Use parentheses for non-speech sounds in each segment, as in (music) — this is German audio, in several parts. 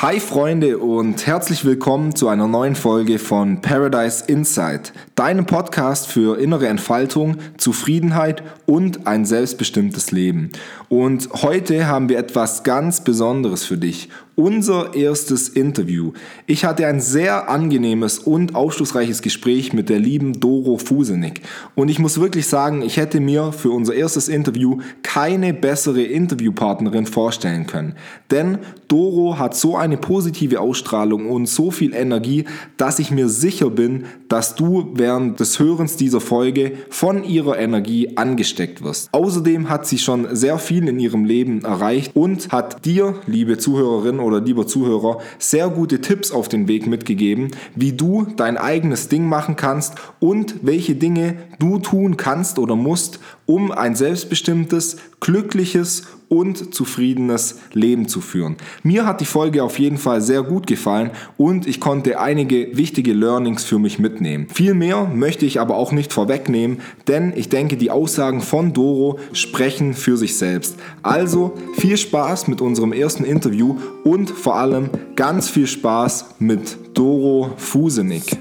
Hi Freunde und herzlich willkommen zu einer neuen Folge von Paradise Insight, deinem Podcast für innere Entfaltung, Zufriedenheit und ein selbstbestimmtes Leben. Und heute haben wir etwas ganz Besonderes für dich unser erstes Interview. Ich hatte ein sehr angenehmes und aufschlussreiches Gespräch mit der lieben Doro Fusenik. Und ich muss wirklich sagen, ich hätte mir für unser erstes Interview keine bessere Interviewpartnerin vorstellen können. Denn Doro hat so eine positive Ausstrahlung und so viel Energie, dass ich mir sicher bin, dass du während des Hörens dieser Folge von ihrer Energie angesteckt wirst. Außerdem hat sie schon sehr viel in ihrem Leben erreicht und hat dir, liebe Zuhörerin oder lieber Zuhörer, sehr gute Tipps auf den Weg mitgegeben, wie du dein eigenes Ding machen kannst und welche Dinge du tun kannst oder musst, um ein selbstbestimmtes, glückliches und zufriedenes Leben zu führen. Mir hat die Folge auf jeden Fall sehr gut gefallen und ich konnte einige wichtige Learnings für mich mitnehmen. Viel mehr möchte ich aber auch nicht vorwegnehmen, denn ich denke, die Aussagen von Doro sprechen für sich selbst. Also viel Spaß mit unserem ersten Interview und vor allem ganz viel Spaß mit Doro Fusenik.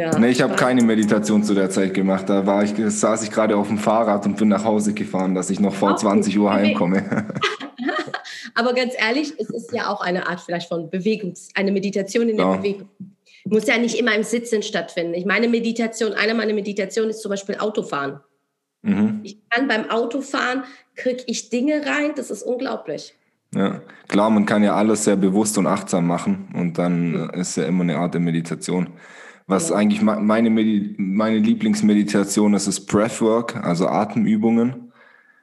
Ja, nee, ich habe keine Meditation zu der Zeit gemacht. Da war ich, saß ich gerade auf dem Fahrrad und bin nach Hause gefahren, dass ich noch vor 20 Uhr heimkomme. (laughs) Aber ganz ehrlich, es ist ja auch eine Art vielleicht von Bewegung, eine Meditation in der ja. Bewegung. Muss ja nicht immer im Sitzen stattfinden. Ich meine Meditation, eine meiner Meditationen ist zum Beispiel Autofahren. Mhm. Ich kann beim Autofahren, kriege ich Dinge rein, das ist unglaublich. Ja, klar, man kann ja alles sehr bewusst und achtsam machen und dann mhm. ist ja immer eine Art der Meditation. Was eigentlich meine, Medi meine Lieblingsmeditation ist, ist Breathwork, also Atemübungen.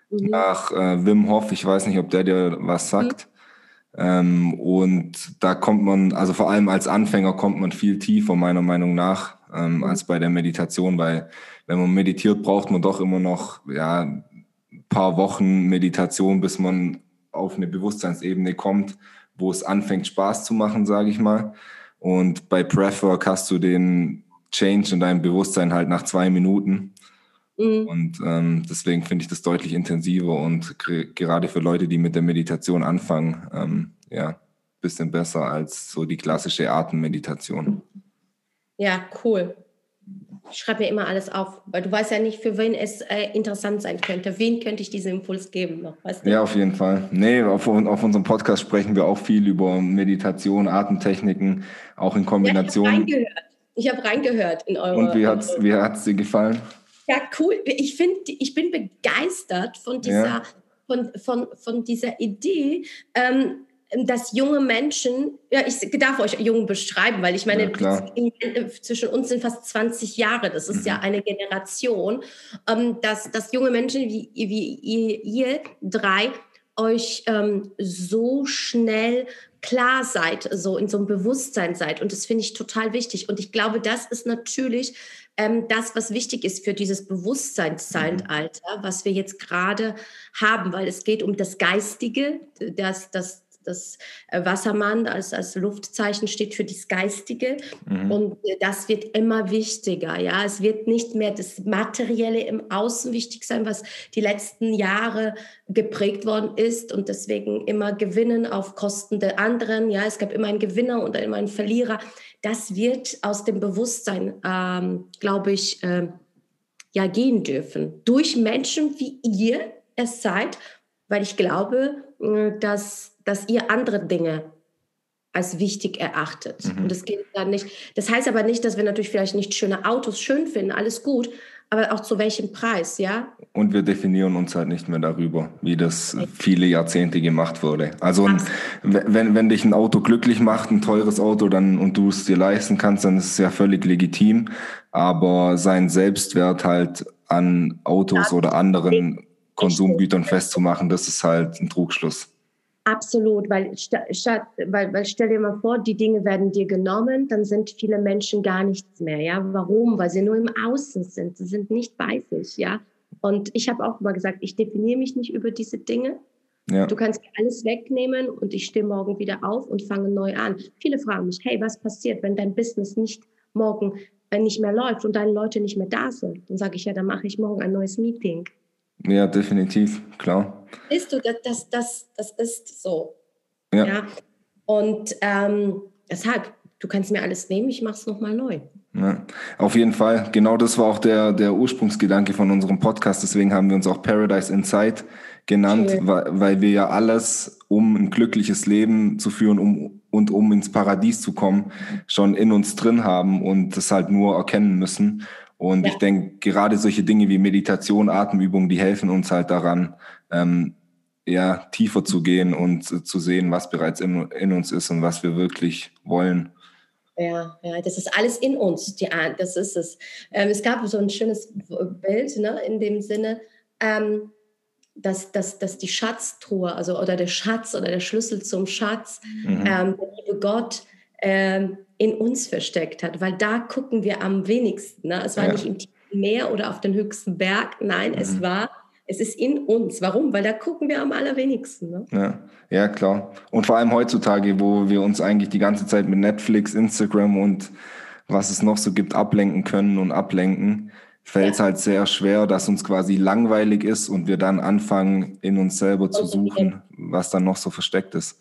Mhm. Nach äh, Wim Hof, ich weiß nicht, ob der dir was sagt. Mhm. Ähm, und da kommt man, also vor allem als Anfänger kommt man viel tiefer, meiner Meinung nach, ähm, mhm. als bei der Meditation, weil wenn man meditiert, braucht man doch immer noch ja, ein paar Wochen Meditation, bis man auf eine Bewusstseinsebene kommt, wo es anfängt, Spaß zu machen, sage ich mal. Und bei Breathwork hast du den Change in deinem Bewusstsein halt nach zwei Minuten. Mhm. Und ähm, deswegen finde ich das deutlich intensiver und gerade für Leute, die mit der Meditation anfangen, ähm, ja, bisschen besser als so die klassische Atemmeditation. Ja, cool. Ich schreibe mir immer alles auf, weil du weißt ja nicht, für wen es äh, interessant sein könnte. Wen könnte ich diesen Impuls geben noch? Weißt du? Ja, auf jeden Fall. Nee, auf, auf unserem Podcast sprechen wir auch viel über Meditation, Atemtechniken, auch in Kombination. Ja, ich habe reingehört. reingehört in eure. Und wie hat es wie hat's dir gefallen? Ja, cool. Ich finde, ich bin begeistert von dieser, ja. von, von, von dieser Idee. Ähm, dass junge Menschen, ja, ich darf euch jung beschreiben, weil ich meine, ja, zwischen uns sind fast 20 Jahre, das ist mhm. ja eine Generation, ähm, dass, dass junge Menschen wie, wie ihr, ihr drei euch ähm, so schnell klar seid, so in so einem Bewusstsein seid. Und das finde ich total wichtig. Und ich glaube, das ist natürlich ähm, das, was wichtig ist für dieses Bewusstseinszeitalter, was wir jetzt gerade haben, weil es geht um das Geistige, das, das, das äh, Wassermann als, als Luftzeichen steht für das Geistige. Mhm. Und äh, das wird immer wichtiger. Ja, es wird nicht mehr das Materielle im Außen wichtig sein, was die letzten Jahre geprägt worden ist und deswegen immer gewinnen auf Kosten der anderen. Ja, es gab immer einen Gewinner und immer einen Verlierer. Das wird aus dem Bewusstsein, ähm, glaube ich, äh, ja gehen dürfen durch Menschen wie ihr es seid, weil ich glaube, äh, dass dass ihr andere Dinge als wichtig erachtet. Mhm. Und das geht dann nicht. Das heißt aber nicht, dass wir natürlich vielleicht nicht schöne Autos schön finden, alles gut, aber auch zu welchem Preis, ja? Und wir definieren uns halt nicht mehr darüber, wie das viele Jahrzehnte gemacht wurde. Also wenn, wenn dich ein Auto glücklich macht, ein teures Auto, dann und du es dir leisten kannst, dann ist es ja völlig legitim. Aber sein Selbstwert halt an Autos oder anderen Konsumgütern festzumachen, das ist halt ein Trugschluss. Absolut, weil, statt, weil, weil stell dir mal vor, die Dinge werden dir genommen, dann sind viele Menschen gar nichts mehr. Ja, warum? Weil sie nur im Außen sind. Sie sind nicht bei sich. Ja, und ich habe auch immer gesagt, ich definiere mich nicht über diese Dinge. Ja. Du kannst alles wegnehmen und ich stehe morgen wieder auf und fange neu an. Viele fragen mich, hey, was passiert, wenn dein Business nicht morgen äh, nicht mehr läuft und deine Leute nicht mehr da sind? Dann sage ich ja, dann mache ich morgen ein neues Meeting. Ja, definitiv, klar. Siehst du, das, das, das, das ist so. Ja. ja? Und ähm, deshalb, du kannst mir alles nehmen, ich mache es nochmal neu. Ja, auf jeden Fall. Genau das war auch der, der Ursprungsgedanke von unserem Podcast. Deswegen haben wir uns auch Paradise Inside genannt, weil, weil wir ja alles, um ein glückliches Leben zu führen um, und um ins Paradies zu kommen, schon in uns drin haben und das halt nur erkennen müssen. Und ja. ich denke, gerade solche Dinge wie Meditation, Atemübungen, die helfen uns halt daran, ähm, ja, tiefer zu gehen und zu sehen, was bereits in, in uns ist und was wir wirklich wollen. Ja, ja, das ist alles in uns. Die, das ist es. Ähm, es gab so ein schönes Bild ne, in dem Sinne, ähm, dass, dass, dass die Schatztruhe, also oder der Schatz oder der Schlüssel zum Schatz, mhm. ähm, der liebe Gott ähm, in uns versteckt hat, weil da gucken wir am wenigsten. Ne? Es war ja. nicht im tiefen Meer oder auf den höchsten Berg, nein, mhm. es war es ist in uns. Warum? Weil da gucken wir am allerwenigsten. Ne? Ja. ja, klar. Und vor allem heutzutage, wo wir uns eigentlich die ganze Zeit mit Netflix, Instagram und was es noch so gibt, ablenken können und ablenken, fällt es ja. halt sehr schwer, dass uns quasi langweilig ist und wir dann anfangen, in uns selber zu suchen, was dann noch so versteckt ist.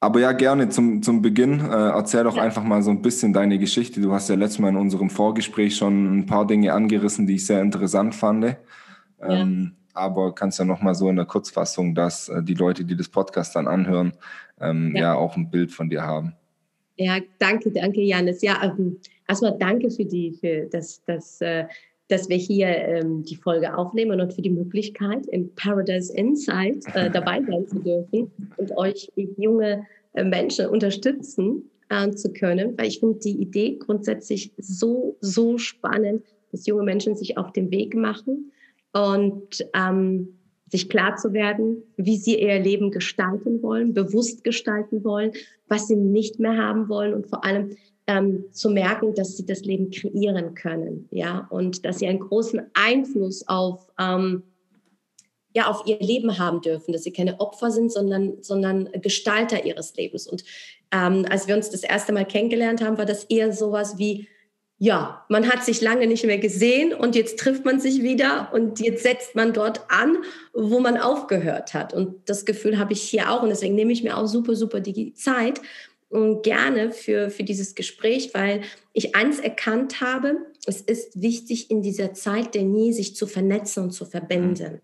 Aber ja, gerne zum, zum Beginn. Äh, erzähl doch ja. einfach mal so ein bisschen deine Geschichte. Du hast ja letztes Mal in unserem Vorgespräch schon ein paar Dinge angerissen, die ich sehr interessant fand. Ja. Ähm, aber kannst ja noch mal so in der Kurzfassung, dass äh, die Leute, die das Podcast dann anhören, ähm, ja. ja. auch ein Bild von dir haben. Ja, danke, danke, Janis. Ja, ähm, erstmal danke für die, für das, das, äh, dass wir hier ähm, die Folge aufnehmen und für die Möglichkeit, in Paradise Insight äh, (laughs) dabei sein zu dürfen und euch junge äh, Menschen unterstützen äh, zu können, weil ich finde die Idee grundsätzlich so, so spannend, dass junge Menschen sich auf den Weg machen und ähm, sich klar zu werden, wie sie ihr Leben gestalten wollen, bewusst gestalten wollen, was sie nicht mehr haben wollen und vor allem ähm, zu merken, dass sie das Leben kreieren können, ja, und dass sie einen großen Einfluss auf ähm, ja auf ihr Leben haben dürfen, dass sie keine Opfer sind, sondern sondern Gestalter ihres Lebens. Und ähm, als wir uns das erste Mal kennengelernt haben, war das eher sowas wie ja, man hat sich lange nicht mehr gesehen und jetzt trifft man sich wieder und jetzt setzt man dort an, wo man aufgehört hat. Und das Gefühl habe ich hier auch und deswegen nehme ich mir auch super, super die Zeit gerne für, für dieses Gespräch, weil ich eins erkannt habe, es ist wichtig in dieser Zeit der Nie sich zu vernetzen und zu verbinden.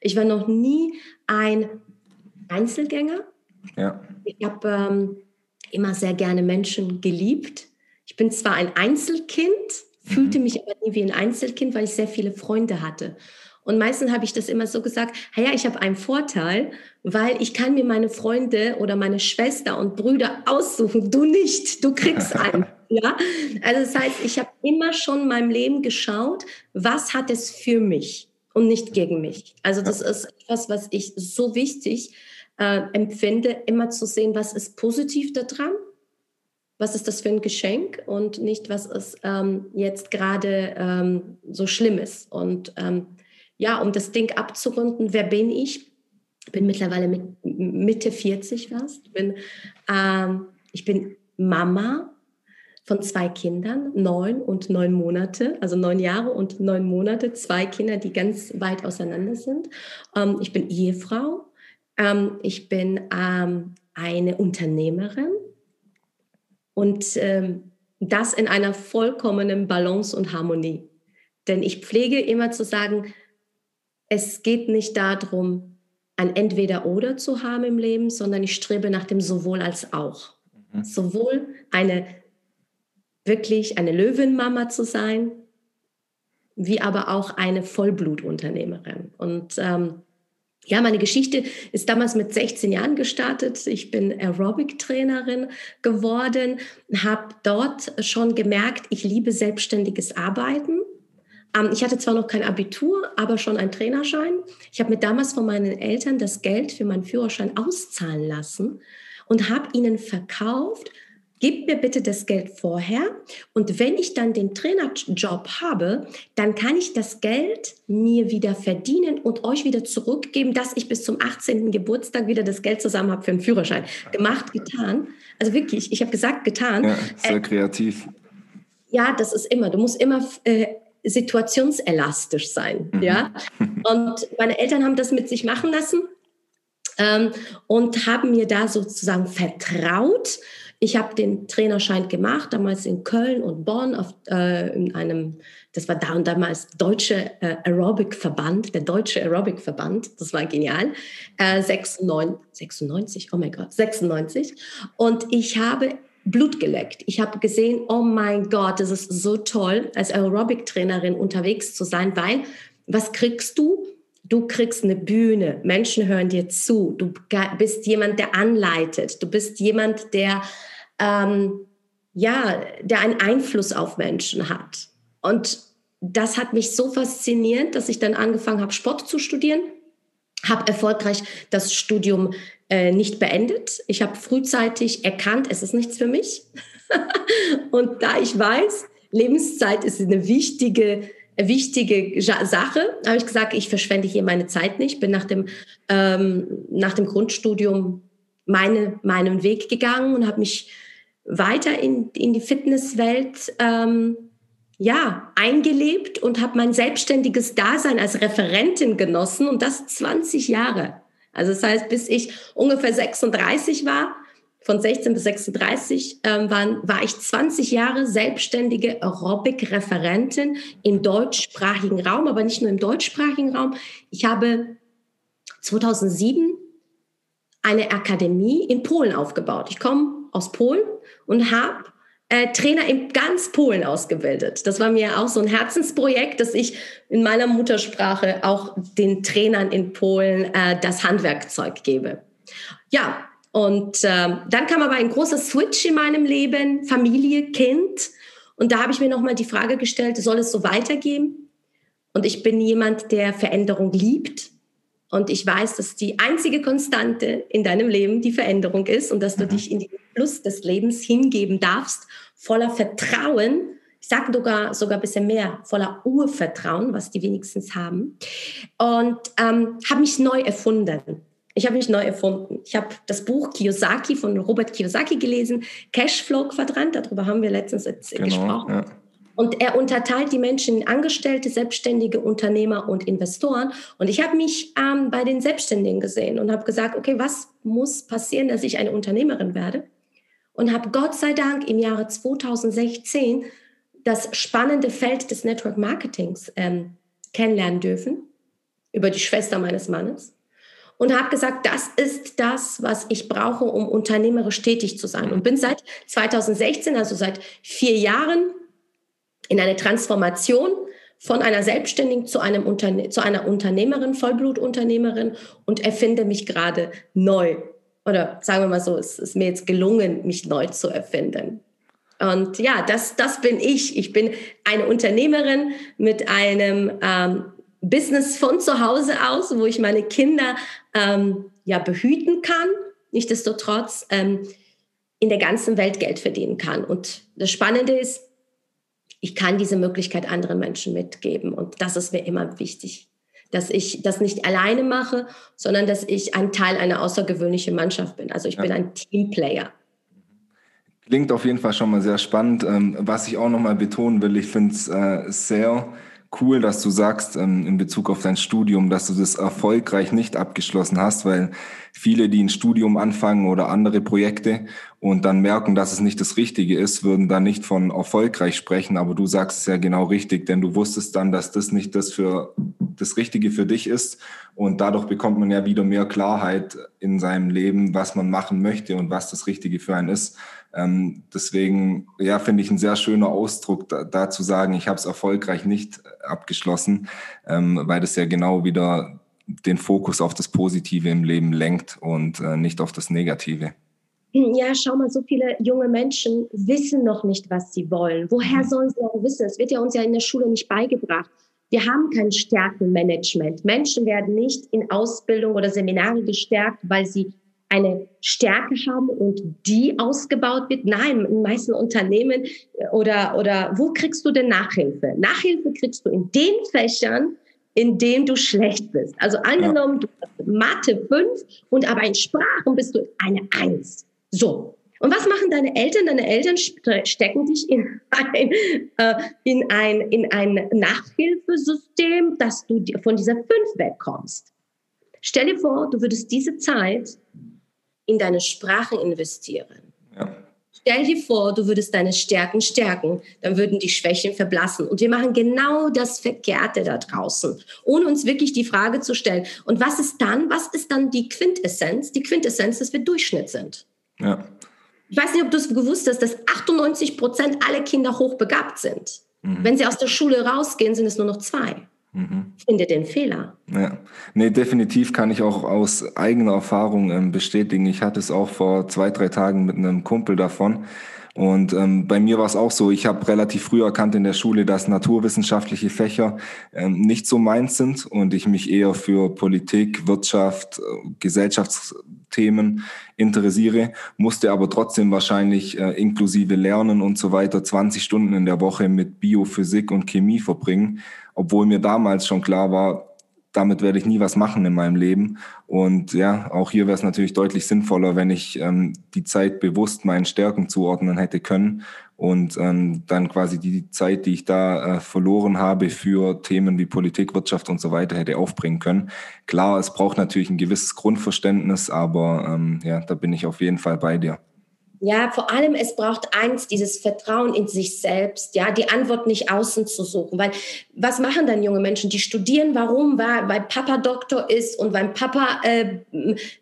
Ich war noch nie ein Einzelgänger. Ja. Ich habe ähm, immer sehr gerne Menschen geliebt ich bin zwar ein Einzelkind, fühlte mhm. mich aber nie wie ein Einzelkind, weil ich sehr viele Freunde hatte. Und meistens habe ich das immer so gesagt, ja, ich habe einen Vorteil, weil ich kann mir meine Freunde oder meine Schwester und Brüder aussuchen. Du nicht, du kriegst (laughs) einen. ja? Also das heißt, ich habe immer schon in meinem Leben geschaut, was hat es für mich und nicht gegen mich. Also das ist etwas, was ich so wichtig äh, empfinde, immer zu sehen, was ist positiv daran was ist das für ein Geschenk und nicht, was ist ähm, jetzt gerade ähm, so schlimm ist. Und ähm, ja, um das Ding abzurunden, wer bin ich? Ich bin mittlerweile mit Mitte 40 fast. Ich bin, ähm, ich bin Mama von zwei Kindern, neun und neun Monate, also neun Jahre und neun Monate, zwei Kinder, die ganz weit auseinander sind. Ähm, ich bin Ehefrau. Ähm, ich bin eine Unternehmerin und ähm, das in einer vollkommenen Balance und Harmonie. Denn ich pflege immer zu sagen, es geht nicht darum, ein Entweder-Oder zu haben im Leben, sondern ich strebe nach dem sowohl als auch. Mhm. Sowohl eine wirklich eine Löwenmama zu sein, wie aber auch eine Vollblutunternehmerin. Und ähm, ja, meine Geschichte ist damals mit 16 Jahren gestartet. Ich bin Aerobic-Trainerin geworden, habe dort schon gemerkt, ich liebe selbstständiges Arbeiten. Ähm, ich hatte zwar noch kein Abitur, aber schon einen Trainerschein. Ich habe mir damals von meinen Eltern das Geld für meinen Führerschein auszahlen lassen und habe ihnen verkauft, gebt mir bitte das Geld vorher und wenn ich dann den Trainerjob habe, dann kann ich das Geld mir wieder verdienen und euch wieder zurückgeben, dass ich bis zum 18. Geburtstag wieder das Geld zusammen habe für einen Führerschein. Gemacht, getan. Also wirklich, ich habe gesagt, getan. Ja, sehr äh, kreativ. Ja, das ist immer. Du musst immer äh, situationselastisch sein. Mhm. Ja? (laughs) Und meine Eltern haben das mit sich machen lassen ähm, und haben mir da sozusagen vertraut. Ich habe den Trainerschein gemacht, damals in Köln und Bonn, auf, äh, in einem, das war da und damals Deutsche äh, Aerobic-Verband, der Deutsche Aerobic-Verband, das war genial, äh, 96, 96, oh mein Gott, 96. Und ich habe Blut geleckt. Ich habe gesehen, oh mein Gott, das ist so toll, als Aerobic-Trainerin unterwegs zu sein, weil was kriegst du? Du kriegst eine Bühne, Menschen hören dir zu, du bist jemand, der anleitet, du bist jemand, der, ähm, ja, der einen Einfluss auf Menschen hat. Und das hat mich so fasziniert, dass ich dann angefangen habe, Sport zu studieren, habe erfolgreich das Studium äh, nicht beendet. Ich habe frühzeitig erkannt, es ist nichts für mich. (laughs) Und da ich weiß, Lebenszeit ist eine wichtige wichtige Sache. habe ich gesagt, ich verschwende hier meine Zeit nicht. Bin nach dem, ähm, nach dem Grundstudium meine, meinen Weg gegangen und habe mich weiter in, in die Fitnesswelt ähm, ja, eingelebt und habe mein selbstständiges Dasein als Referentin genossen und das 20 Jahre. Also das heißt, bis ich ungefähr 36 war, von 16 bis 36 ähm, waren, war ich 20 Jahre selbstständige Aerobic-Referentin im deutschsprachigen Raum, aber nicht nur im deutschsprachigen Raum. Ich habe 2007 eine Akademie in Polen aufgebaut. Ich komme aus Polen und habe äh, Trainer in ganz Polen ausgebildet. Das war mir auch so ein Herzensprojekt, dass ich in meiner Muttersprache auch den Trainern in Polen äh, das Handwerkzeug gebe. Ja, und äh, dann kam aber ein großer Switch in meinem Leben, Familie, Kind. Und da habe ich mir nochmal die Frage gestellt, soll es so weitergehen? Und ich bin jemand, der Veränderung liebt. Und ich weiß, dass die einzige Konstante in deinem Leben die Veränderung ist und dass du mhm. dich in den Fluss des Lebens hingeben darfst, voller Vertrauen. Ich sage sogar, sogar ein bisschen mehr, voller Urvertrauen, was die wenigstens haben. Und ähm, habe mich neu erfunden. Ich habe mich neu erfunden. Ich habe das Buch Kiyosaki von Robert Kiyosaki gelesen, Cashflow Quadrant, darüber haben wir letztens genau, gesprochen. Ja. Und er unterteilt die Menschen in Angestellte, Selbstständige, Unternehmer und Investoren. Und ich habe mich ähm, bei den Selbstständigen gesehen und habe gesagt, okay, was muss passieren, dass ich eine Unternehmerin werde? Und habe Gott sei Dank im Jahre 2016 das spannende Feld des Network Marketings ähm, kennenlernen dürfen über die Schwester meines Mannes und habe gesagt, das ist das, was ich brauche, um unternehmerisch tätig zu sein. Und bin seit 2016, also seit vier Jahren, in eine Transformation von einer Selbstständigen zu, einem Unterne zu einer Unternehmerin, Vollblutunternehmerin und erfinde mich gerade neu. Oder sagen wir mal so, es ist mir jetzt gelungen, mich neu zu erfinden. Und ja, das, das bin ich. Ich bin eine Unternehmerin mit einem ähm, Business von zu Hause aus, wo ich meine Kinder ähm, ja behüten kann, nichtsdestotrotz ähm, in der ganzen Welt Geld verdienen kann. Und das Spannende ist, ich kann diese Möglichkeit anderen Menschen mitgeben. Und das ist mir immer wichtig, dass ich das nicht alleine mache, sondern dass ich ein Teil einer außergewöhnlichen Mannschaft bin. Also ich ja. bin ein Teamplayer. Klingt auf jeden Fall schon mal sehr spannend. Ähm, was ich auch noch mal betonen will, ich finde es äh, sehr cool, dass du sagst ähm, in Bezug auf dein Studium, dass du das erfolgreich nicht abgeschlossen hast, weil viele, die ein Studium anfangen oder andere Projekte und dann merken, dass es nicht das Richtige ist, würden dann nicht von erfolgreich sprechen. Aber du sagst es ja genau richtig, denn du wusstest dann, dass das nicht das für das Richtige für dich ist. Und dadurch bekommt man ja wieder mehr Klarheit in seinem Leben, was man machen möchte und was das Richtige für einen ist. Ähm, deswegen, ja, finde ich ein sehr schöner Ausdruck, da, da zu sagen, ich habe es erfolgreich nicht abgeschlossen, ähm, weil das ja genau wieder den Fokus auf das Positive im Leben lenkt und äh, nicht auf das Negative. Ja, schau mal, so viele junge Menschen wissen noch nicht, was sie wollen. Woher mhm. sollen sie auch wissen? Es wird ja uns ja in der Schule nicht beigebracht. Wir haben kein Stärkenmanagement. Menschen werden nicht in Ausbildung oder Seminare gestärkt, weil sie eine Stärke haben und die ausgebaut wird. Nein, in meisten Unternehmen äh, oder, oder wo kriegst du denn Nachhilfe? Nachhilfe kriegst du in den Fächern, in denen du schlecht bist. Also angenommen, du hast Mathe 5 und aber in Sprachen bist du eine 1. So. Und was machen deine Eltern? Deine Eltern stecken dich in ein, äh, in ein, in ein Nachhilfesystem, dass du von dieser 5 wegkommst. Stell dir vor, du würdest diese Zeit in deine Sprachen investieren. Ja. Stell dir vor, du würdest deine Stärken stärken, dann würden die Schwächen verblassen. Und wir machen genau das Verkehrte da draußen, ohne uns wirklich die Frage zu stellen. Und was ist dann? Was ist dann die Quintessenz? Die Quintessenz, dass wir Durchschnitt sind. Ja. Ich weiß nicht, ob du es gewusst hast, dass 98 Prozent aller Kinder hochbegabt sind. Mhm. Wenn sie aus der Schule rausgehen, sind es nur noch zwei. Mhm. Finde den Fehler. Ja, nee, definitiv kann ich auch aus eigener Erfahrung ähm, bestätigen. Ich hatte es auch vor zwei, drei Tagen mit einem Kumpel davon. Und ähm, bei mir war es auch so, ich habe relativ früh erkannt in der Schule, dass naturwissenschaftliche Fächer ähm, nicht so meins sind und ich mich eher für Politik, Wirtschaft, äh, Gesellschaftsthemen interessiere, musste aber trotzdem wahrscheinlich äh, inklusive Lernen und so weiter 20 Stunden in der Woche mit Biophysik und Chemie verbringen obwohl mir damals schon klar war, damit werde ich nie was machen in meinem Leben. Und ja, auch hier wäre es natürlich deutlich sinnvoller, wenn ich ähm, die Zeit bewusst meinen Stärken zuordnen hätte können und ähm, dann quasi die Zeit, die ich da äh, verloren habe für Themen wie Politik, Wirtschaft und so weiter, hätte aufbringen können. Klar, es braucht natürlich ein gewisses Grundverständnis, aber ähm, ja, da bin ich auf jeden Fall bei dir. Ja, vor allem es braucht eins, dieses Vertrauen in sich selbst, ja, die Antwort nicht außen zu suchen, weil was machen dann junge Menschen? Die studieren, warum? Weil, Papa Doktor ist und weil Papa äh,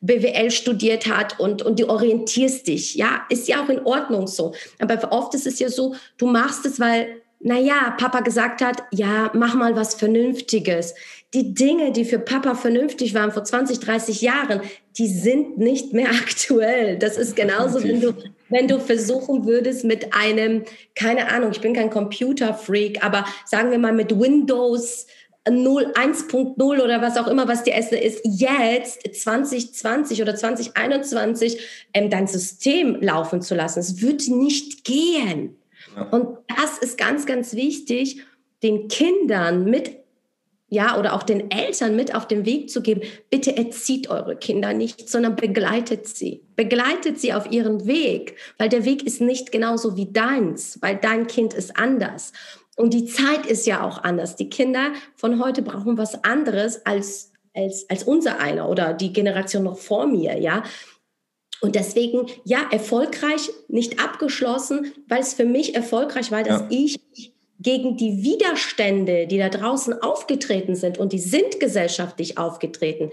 BWL studiert hat und, und du orientierst dich, ja, ist ja auch in Ordnung so. Aber oft ist es ja so, du machst es, weil naja, Papa gesagt hat, ja, mach mal was Vernünftiges. Die Dinge, die für Papa vernünftig waren vor 20, 30 Jahren, die sind nicht mehr (laughs) aktuell. Das ist genauso, wenn du, wenn du versuchen würdest mit einem, keine Ahnung, ich bin kein Computerfreak, aber sagen wir mal mit Windows 0, 1.0 oder was auch immer, was die Essen ist, jetzt 2020 oder 2021 ähm, dein System laufen zu lassen. Es wird nicht gehen. Und das ist ganz, ganz wichtig, den Kindern mit ja, oder auch den Eltern mit auf den Weg zu geben, bitte erzieht eure Kinder nicht, sondern begleitet sie. Begleitet sie auf ihren Weg, weil der Weg ist nicht genauso wie deins, weil dein Kind ist anders. Und die Zeit ist ja auch anders. Die Kinder von heute brauchen was anderes als, als, als unser einer oder die Generation noch vor mir, ja. Und deswegen, ja, erfolgreich, nicht abgeschlossen, weil es für mich erfolgreich war, dass ja. ich gegen die Widerstände, die da draußen aufgetreten sind, und die sind gesellschaftlich aufgetreten,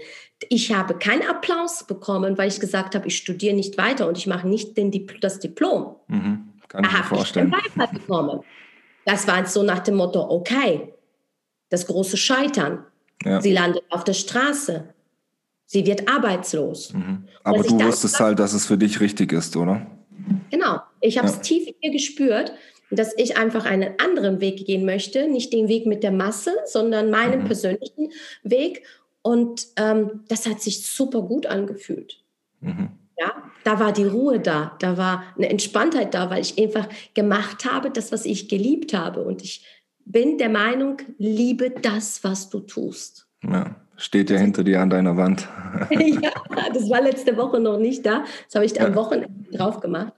ich habe keinen Applaus bekommen, weil ich gesagt habe, ich studiere nicht weiter und ich mache nicht den Dipl das Diplom. Mhm, kann ich mir vorstellen. Ich bekommen. Das war so nach dem Motto, okay, das große Scheitern. Ja. Sie landet auf der Straße. Sie wird arbeitslos. Mhm. Aber du wusstest halt, dass es für dich richtig ist, oder? Genau. Ich habe es ja. tief in mir gespürt, dass ich einfach einen anderen Weg gehen möchte. Nicht den Weg mit der Masse, sondern meinen mhm. persönlichen Weg. Und ähm, das hat sich super gut angefühlt. Mhm. Ja, da war die Ruhe da, da war eine Entspanntheit da, weil ich einfach gemacht habe, das, was ich geliebt habe. Und ich bin der Meinung, liebe das, was du tust. Ja. Steht ja hinter dir an deiner Wand. (laughs) ja, das war letzte Woche noch nicht da. Das habe ich am Wochenende drauf gemacht.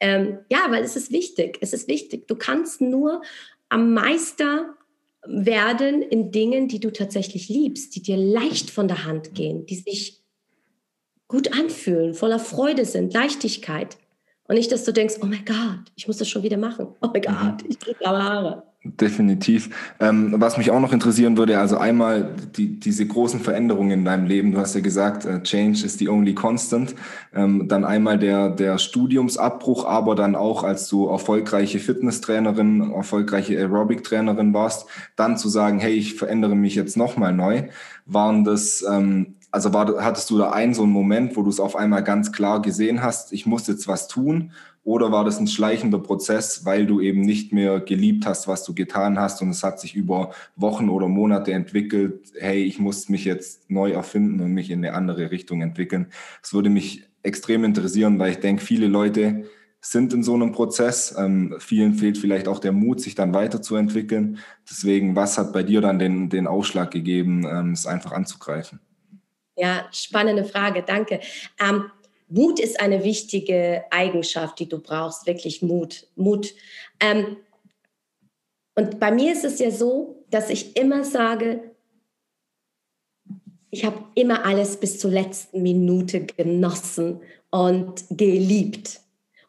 Ähm, ja, weil es ist wichtig. Es ist wichtig. Du kannst nur am Meister werden in Dingen, die du tatsächlich liebst, die dir leicht von der Hand gehen, die sich gut anfühlen, voller Freude sind, Leichtigkeit. Und nicht, dass du denkst, oh mein Gott, ich muss das schon wieder machen. Oh mein mhm. Gott, ich kriege graue Haare. Definitiv. Ähm, was mich auch noch interessieren würde, also einmal die, diese großen Veränderungen in deinem Leben. Du hast ja gesagt, äh, Change is the only constant. Ähm, dann einmal der, der Studiumsabbruch, aber dann auch, als du erfolgreiche Fitnesstrainerin, erfolgreiche Aerobic-Trainerin warst, dann zu sagen, hey, ich verändere mich jetzt nochmal neu. Waren das, ähm, also war, hattest du da einen so einen Moment, wo du es auf einmal ganz klar gesehen hast, ich muss jetzt was tun? Oder war das ein schleichender Prozess, weil du eben nicht mehr geliebt hast, was du getan hast und es hat sich über Wochen oder Monate entwickelt, hey, ich muss mich jetzt neu erfinden und mich in eine andere Richtung entwickeln. Es würde mich extrem interessieren, weil ich denke, viele Leute sind in so einem Prozess. Ähm, vielen fehlt vielleicht auch der Mut, sich dann weiterzuentwickeln. Deswegen, was hat bei dir dann den, den Ausschlag gegeben, ähm, es einfach anzugreifen? Ja, spannende Frage, danke. Ähm, Mut ist eine wichtige Eigenschaft, die du brauchst, wirklich Mut. Mut. Ähm, und bei mir ist es ja so, dass ich immer sage, ich habe immer alles bis zur letzten Minute genossen und geliebt.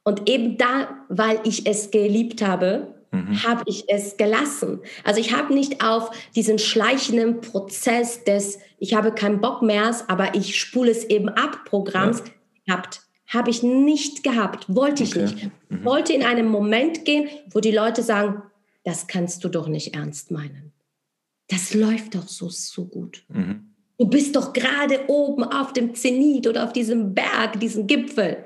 Und eben da, weil ich es geliebt habe, mhm. habe ich es gelassen. Also ich habe nicht auf diesen schleichenden Prozess des, ich habe keinen Bock mehr, aber ich spule es eben ab, Programms ja. gehabt. Habe ich nicht gehabt, wollte ich okay. nicht. Mhm. Wollte in einem Moment gehen, wo die Leute sagen, das kannst du doch nicht ernst meinen. Das läuft doch so, so gut. Mhm. Du bist doch gerade oben auf dem Zenit oder auf diesem Berg, diesem Gipfel.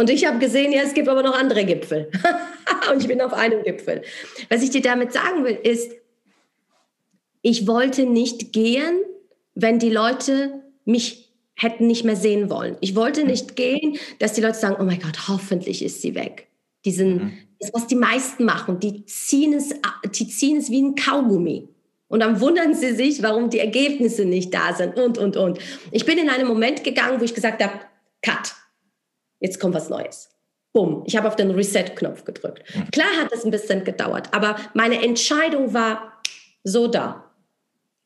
Und ich habe gesehen, ja, es gibt aber noch andere Gipfel. (laughs) und ich bin auf einem Gipfel. Was ich dir damit sagen will, ist, ich wollte nicht gehen, wenn die Leute mich hätten nicht mehr sehen wollen. Ich wollte nicht gehen, dass die Leute sagen, oh mein Gott, hoffentlich ist sie weg. Diesen, mhm. das, was die meisten machen, die ziehen, es, die ziehen es wie ein Kaugummi. Und dann wundern sie sich, warum die Ergebnisse nicht da sind und, und, und. Ich bin in einen Moment gegangen, wo ich gesagt habe, cut jetzt kommt was Neues. Bumm, ich habe auf den Reset-Knopf gedrückt. Mhm. Klar hat es ein bisschen gedauert, aber meine Entscheidung war so da.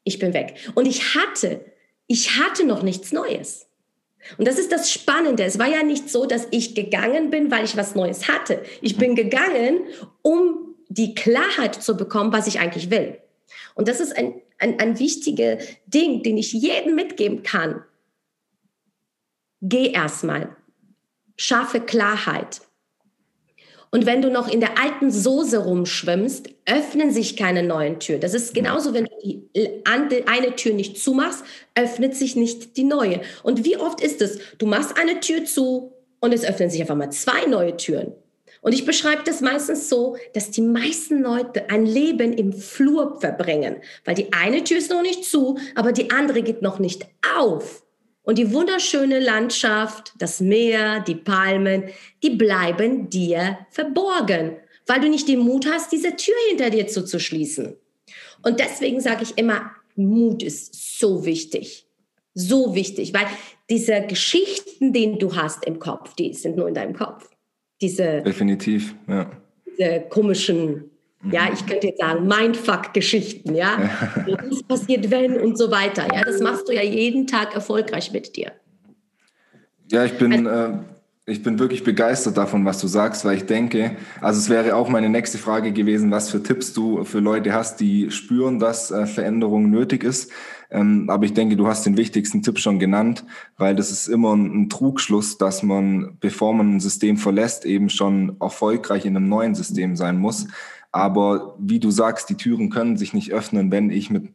Ich bin weg. Und ich hatte, ich hatte noch nichts Neues. Und das ist das Spannende. Es war ja nicht so, dass ich gegangen bin, weil ich was Neues hatte. Ich bin gegangen, um die Klarheit zu bekommen, was ich eigentlich will. Und das ist ein, ein, ein wichtiges Ding, den ich jedem mitgeben kann. Geh erstmal schaffe Klarheit. Und wenn du noch in der alten Soße rumschwimmst, öffnen sich keine neuen Türen. Das ist genauso, wenn du die eine Tür nicht zumachst, öffnet sich nicht die neue. Und wie oft ist es, du machst eine Tür zu und es öffnen sich einfach mal zwei neue Türen. Und ich beschreibe das meistens so, dass die meisten Leute ein Leben im Flur verbringen, weil die eine Tür ist noch nicht zu, aber die andere geht noch nicht auf. Und die wunderschöne Landschaft, das Meer, die Palmen, die bleiben dir verborgen, weil du nicht den Mut hast, diese Tür hinter dir zuzuschließen. Und deswegen sage ich immer, Mut ist so wichtig. So wichtig, weil diese Geschichten, die du hast im Kopf, die sind nur in deinem Kopf. Diese, Definitiv, ja. Diese komischen ja, ich könnte jetzt sagen, Mindfuck-Geschichten, ja. (laughs) Was passiert, wenn und so weiter. Ja, das machst du ja jeden Tag erfolgreich mit dir. Ja, ich bin, also, äh, ich bin wirklich begeistert davon, was du sagst, weil ich denke, also es wäre auch meine nächste Frage gewesen, was für Tipps du für Leute hast, die spüren, dass äh, Veränderung nötig ist. Ähm, aber ich denke, du hast den wichtigsten Tipp schon genannt, weil das ist immer ein, ein Trugschluss, dass man, bevor man ein System verlässt, eben schon erfolgreich in einem neuen System sein muss. Aber wie du sagst, die Türen können sich nicht öffnen, wenn ich mit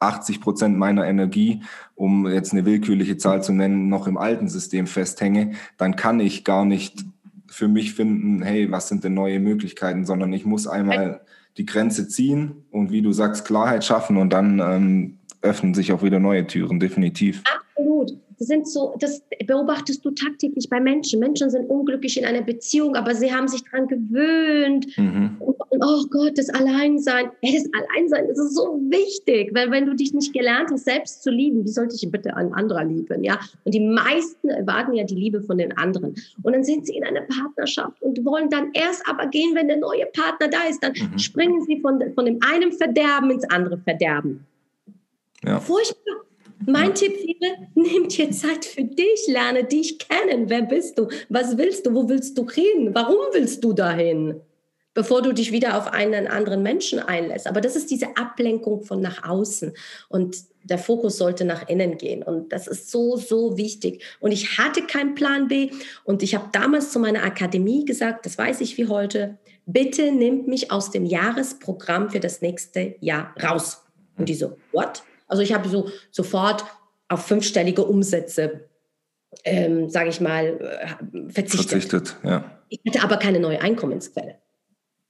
80 Prozent meiner Energie, um jetzt eine willkürliche Zahl zu nennen, noch im alten System festhänge, dann kann ich gar nicht für mich finden, hey, was sind denn neue Möglichkeiten, sondern ich muss einmal die Grenze ziehen und wie du sagst, Klarheit schaffen und dann ähm, öffnen sich auch wieder neue Türen, definitiv. Absolut. Das sind so, das beobachtest du tagtäglich bei Menschen. Menschen sind unglücklich in einer Beziehung, aber sie haben sich daran gewöhnt. Mhm. Und, oh Gott, das Alleinsein. Hey, das Alleinsein, das ist so wichtig, weil wenn du dich nicht gelernt hast, selbst zu lieben, wie sollte ich bitte einen anderer lieben, ja? Und die meisten erwarten ja die Liebe von den anderen. Und dann sind sie in einer Partnerschaft und wollen dann erst aber gehen, wenn der neue Partner da ist. Dann mhm. springen sie von, von dem einen Verderben ins andere Verderben. Ja. Furchtbar. Mein. Tipp wäre, nimm dir Zeit für dich, lerne dich kennen. Wer bist du? Was willst du? Wo willst du hin? Warum willst du dahin? Bevor du dich wieder auf einen anderen Menschen einlässt. Aber das ist diese Ablenkung von nach außen. Und der Fokus sollte nach innen gehen. Und das ist so, so wichtig. Und ich hatte keinen Plan B. Und ich habe damals zu meiner Akademie gesagt, das weiß ich wie heute, bitte nimmt mich aus dem Jahresprogramm für das nächste Jahr raus. Und die so, what? Also ich habe so sofort auf fünfstellige Umsätze, ähm, sage ich mal, äh, verzichtet. Verzichtet, ja. Ich hatte aber keine neue Einkommensquelle.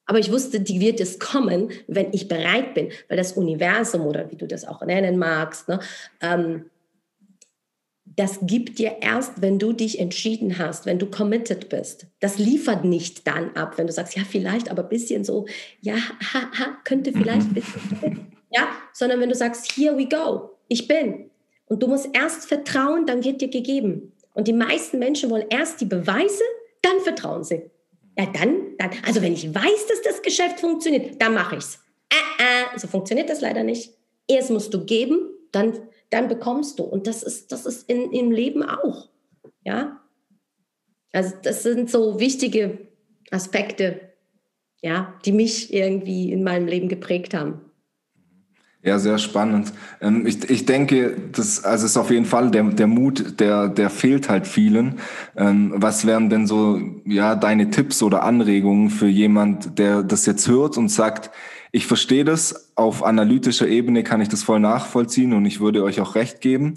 Aber ich wusste, die wird es kommen, wenn ich bereit bin, weil das Universum oder wie du das auch nennen magst, ne, ähm, das gibt dir erst, wenn du dich entschieden hast, wenn du committed bist. Das liefert nicht dann ab, wenn du sagst, ja, vielleicht, aber ein bisschen so, ja, ha, ha, könnte vielleicht ein bisschen, (laughs) ja, sondern wenn du sagst, here we go, ich bin. Und du musst erst vertrauen, dann wird dir gegeben. Und die meisten Menschen wollen erst die Beweise, dann vertrauen sie. Ja, dann, dann, also wenn ich weiß, dass das Geschäft funktioniert, dann mache ich es. Äh, äh, so funktioniert das leider nicht. Erst musst du geben, dann dann bekommst du. Und das ist, das ist in, im Leben auch. Ja. Also das sind so wichtige Aspekte, ja, die mich irgendwie in meinem Leben geprägt haben. Ja, sehr spannend. Ähm, ich, ich denke, das also ist auf jeden Fall der, der Mut, der, der fehlt halt vielen. Ähm, was wären denn so ja deine Tipps oder Anregungen für jemand, der das jetzt hört und sagt, ich verstehe das. Auf analytischer Ebene kann ich das voll nachvollziehen und ich würde euch auch recht geben.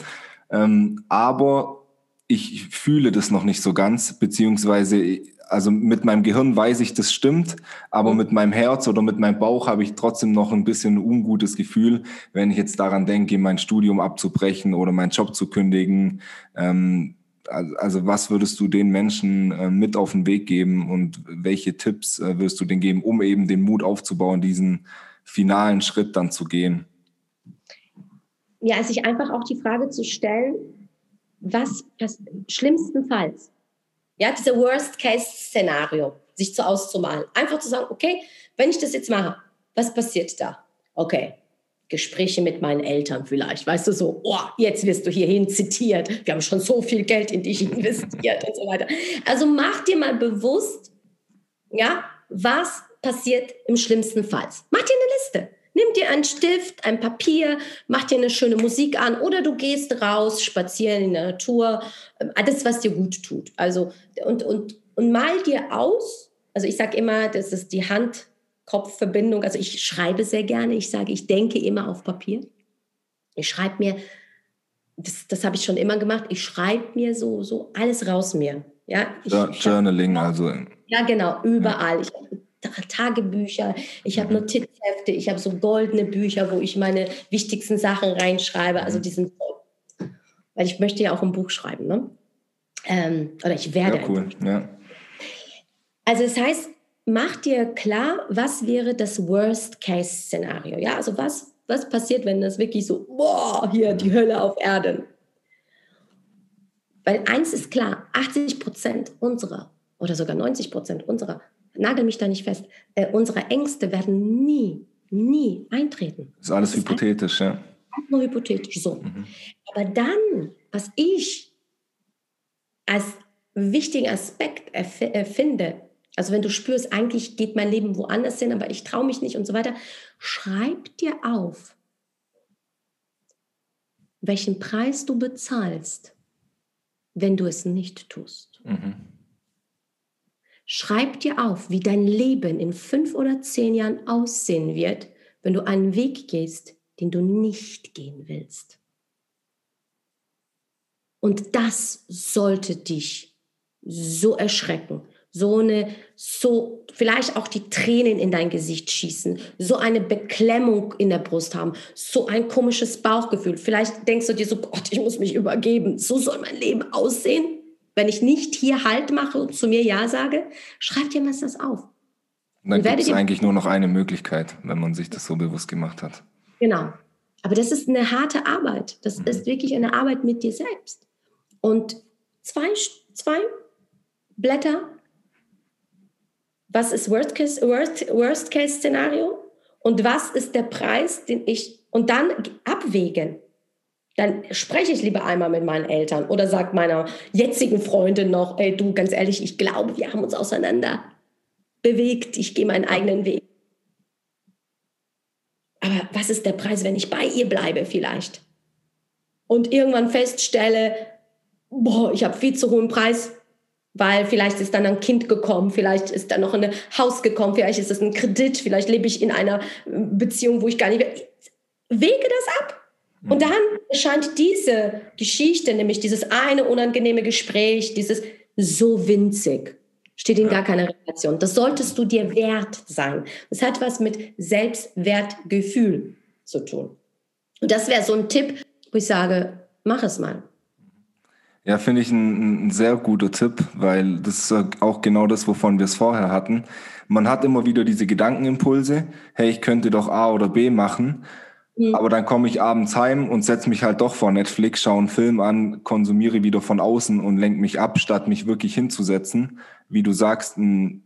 Ähm, aber ich fühle das noch nicht so ganz, beziehungsweise also mit meinem Gehirn weiß ich, das stimmt, aber mit meinem Herz oder mit meinem Bauch habe ich trotzdem noch ein bisschen ein ungutes Gefühl, wenn ich jetzt daran denke, mein Studium abzubrechen oder meinen Job zu kündigen. Ähm, also was würdest du den Menschen äh, mit auf den Weg geben und welche Tipps äh, würdest du denen geben, um eben den Mut aufzubauen, diesen finalen Schritt dann zu gehen? Ja, sich einfach auch die Frage zu stellen, was schlimmstenfalls, ja, dieser Worst-Case-Szenario, sich zu auszumalen. Einfach zu sagen, okay, wenn ich das jetzt mache, was passiert da? Okay, Gespräche mit meinen Eltern vielleicht, weißt du, so, oh, jetzt wirst du hierhin zitiert, wir haben schon so viel Geld in dich (laughs) investiert und so weiter. Also mach dir mal bewusst, ja, was passiert im schlimmsten Fall. Mach dir. Nimm dir einen Stift, ein Papier, mach dir eine schöne Musik an oder du gehst raus, spazieren in der Natur, ähm, alles, was dir gut tut. Also, und, und, und mal dir aus, also ich sage immer, das ist die Hand Kopfverbindung. Also ich schreibe sehr gerne. Ich sage, ich denke immer auf Papier. Ich schreibe mir, das, das habe ich schon immer gemacht, ich schreibe mir so, so alles raus mir. Ja, ich, Journaling, also. Ja, genau, überall. Ja. Ich Tagebücher, ich habe mhm. Notizhefte, ich habe so goldene Bücher, wo ich meine wichtigsten Sachen reinschreibe. Also mhm. diesen, weil ich möchte ja auch ein Buch schreiben, ne? Ähm, oder ich werde. Ja, cool, ja. Also das heißt, mach dir klar, was wäre das Worst-Case-Szenario. Ja, also was, was passiert, wenn das wirklich so, boah, hier die Hölle auf Erden. Weil eins ist klar, 80 Prozent unserer oder sogar 90 Prozent unserer, nagel mich da nicht fest, äh, unsere Ängste werden nie, nie eintreten. Das ist alles das ist hypothetisch, ja. Nur hypothetisch, so. Mhm. Aber dann, was ich als wichtigen Aspekt erfinde, also wenn du spürst, eigentlich geht mein Leben woanders hin, aber ich traue mich nicht und so weiter, schreib dir auf, welchen Preis du bezahlst, wenn du es nicht tust. Mhm. Schreib dir auf, wie dein Leben in fünf oder zehn Jahren aussehen wird, wenn du einen Weg gehst, den du nicht gehen willst. Und das sollte dich so erschrecken, so eine, so vielleicht auch die Tränen in dein Gesicht schießen, so eine Beklemmung in der Brust haben, so ein komisches Bauchgefühl. Vielleicht denkst du dir so, Gott, ich muss mich übergeben. So soll mein Leben aussehen, wenn ich nicht hier Halt mache und zu mir Ja sage. Schreib dir mal das auf. Und dann gibt es eigentlich nur noch eine Möglichkeit, wenn man sich das so bewusst gemacht hat. Genau. Aber das ist eine harte Arbeit. Das mhm. ist wirklich eine Arbeit mit dir selbst. Und zwei, zwei Blätter was ist Worst Case, Worst, Worst Case Szenario und was ist der Preis, den ich und dann abwägen. Dann spreche ich lieber einmal mit meinen Eltern oder sage meiner jetzigen Freundin noch, ey du, ganz ehrlich, ich glaube, wir haben uns auseinander bewegt, ich gehe meinen eigenen Weg. Aber was ist der Preis, wenn ich bei ihr bleibe vielleicht? Und irgendwann feststelle, boah, ich habe viel zu hohen Preis weil vielleicht ist dann ein Kind gekommen, vielleicht ist dann noch ein Haus gekommen, vielleicht ist es ein Kredit, vielleicht lebe ich in einer Beziehung, wo ich gar nicht. Wege das ab. Und mhm. dann erscheint diese Geschichte, nämlich dieses eine unangenehme Gespräch, dieses so winzig, steht in gar keiner Relation. Das solltest du dir wert sein. Das hat was mit Selbstwertgefühl zu tun. Und das wäre so ein Tipp, wo ich sage, mach es mal. Ja, finde ich ein, ein, sehr guter Tipp, weil das ist auch genau das, wovon wir es vorher hatten. Man hat immer wieder diese Gedankenimpulse, hey, ich könnte doch A oder B machen, mhm. aber dann komme ich abends heim und setze mich halt doch vor Netflix, schaue einen Film an, konsumiere wieder von außen und lenke mich ab, statt mich wirklich hinzusetzen. Wie du sagst, ein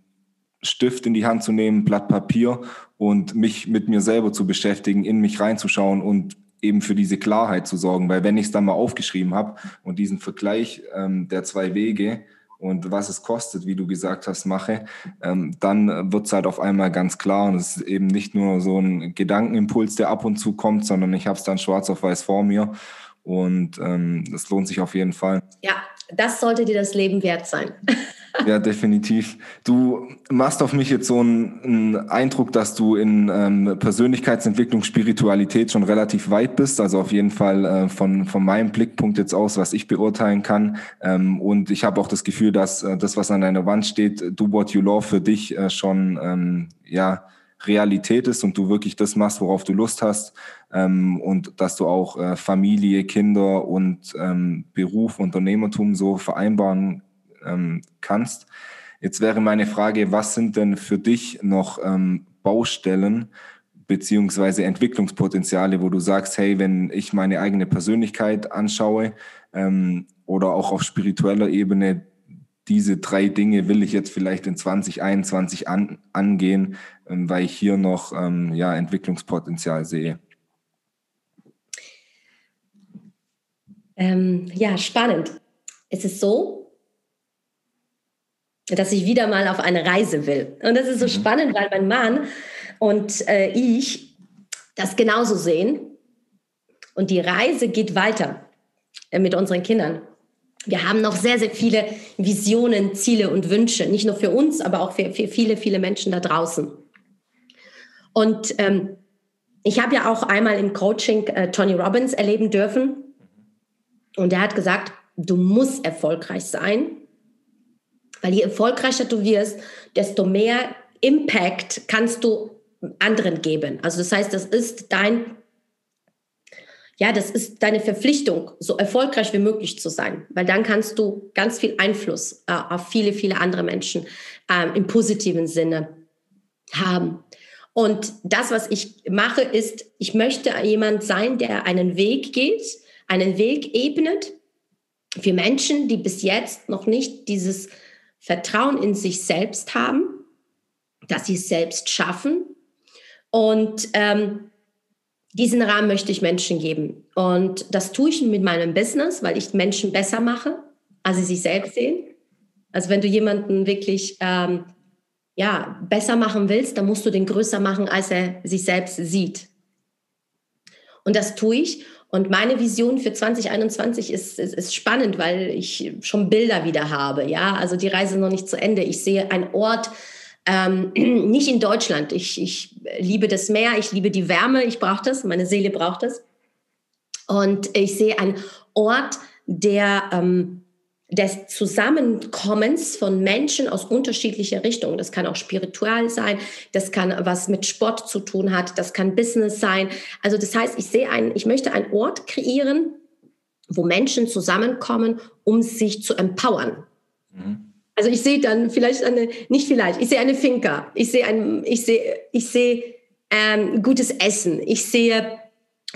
Stift in die Hand zu nehmen, Blatt Papier und mich mit mir selber zu beschäftigen, in mich reinzuschauen und eben für diese Klarheit zu sorgen. Weil wenn ich es dann mal aufgeschrieben habe und diesen Vergleich ähm, der zwei Wege und was es kostet, wie du gesagt hast, mache, ähm, dann wird es halt auf einmal ganz klar und es ist eben nicht nur so ein Gedankenimpuls, der ab und zu kommt, sondern ich habe es dann schwarz auf weiß vor mir und ähm, das lohnt sich auf jeden Fall. Ja, das sollte dir das Leben wert sein. (laughs) Ja, definitiv. Du machst auf mich jetzt so einen, einen Eindruck, dass du in ähm, Persönlichkeitsentwicklung, Spiritualität schon relativ weit bist. Also auf jeden Fall äh, von, von meinem Blickpunkt jetzt aus, was ich beurteilen kann. Ähm, und ich habe auch das Gefühl, dass äh, das, was an deiner Wand steht, Do What You Love für dich äh, schon ähm, ja Realität ist und du wirklich das machst, worauf du Lust hast ähm, und dass du auch äh, Familie, Kinder und ähm, Beruf, Unternehmertum so vereinbaren ähm, kannst. Jetzt wäre meine Frage, was sind denn für dich noch ähm, Baustellen beziehungsweise Entwicklungspotenziale, wo du sagst, hey, wenn ich meine eigene Persönlichkeit anschaue ähm, oder auch auf spiritueller Ebene, diese drei Dinge will ich jetzt vielleicht in 2021 an, angehen, ähm, weil ich hier noch ähm, ja, Entwicklungspotenzial sehe. Ähm, ja, spannend. Es ist so, dass ich wieder mal auf eine Reise will. Und das ist so mhm. spannend, weil mein Mann und äh, ich das genauso sehen. Und die Reise geht weiter äh, mit unseren Kindern. Wir haben noch sehr, sehr viele Visionen, Ziele und Wünsche, nicht nur für uns, aber auch für, für viele, viele Menschen da draußen. Und ähm, ich habe ja auch einmal im Coaching äh, Tony Robbins erleben dürfen. Und er hat gesagt, du musst erfolgreich sein, weil je erfolgreicher du wirst, desto mehr Impact kannst du anderen geben. Also das heißt, das ist dein, ja, das ist deine Verpflichtung, so erfolgreich wie möglich zu sein, weil dann kannst du ganz viel Einfluss äh, auf viele, viele andere Menschen äh, im positiven Sinne haben. Und das, was ich mache, ist, ich möchte jemand sein, der einen Weg geht, einen Weg ebnet für Menschen, die bis jetzt noch nicht dieses Vertrauen in sich selbst haben, dass sie es selbst schaffen. Und ähm, diesen Rahmen möchte ich Menschen geben. Und das tue ich mit meinem Business, weil ich Menschen besser mache, als sie sich selbst sehen. Also wenn du jemanden wirklich ähm, ja, besser machen willst, dann musst du den größer machen, als er sich selbst sieht. Und das tue ich. Und meine Vision für 2021 ist, ist, ist, spannend, weil ich schon Bilder wieder habe. Ja, also die Reise ist noch nicht zu Ende. Ich sehe einen Ort, ähm, (clears throat) nicht in Deutschland. Ich, ich liebe das Meer, ich liebe die Wärme, ich brauche das, meine Seele braucht das. Und ich sehe einen Ort, der ähm, des Zusammenkommens von Menschen aus unterschiedlicher Richtungen. Das kann auch spirituell sein, das kann was mit Sport zu tun hat, das kann Business sein. Also das heißt, ich sehe einen, ich möchte einen Ort kreieren, wo Menschen zusammenkommen, um sich zu empowern. Mhm. Also ich sehe dann vielleicht eine, nicht vielleicht, ich sehe eine Finca, ich sehe ein, ich sehe, ich sehe ähm, gutes Essen, ich sehe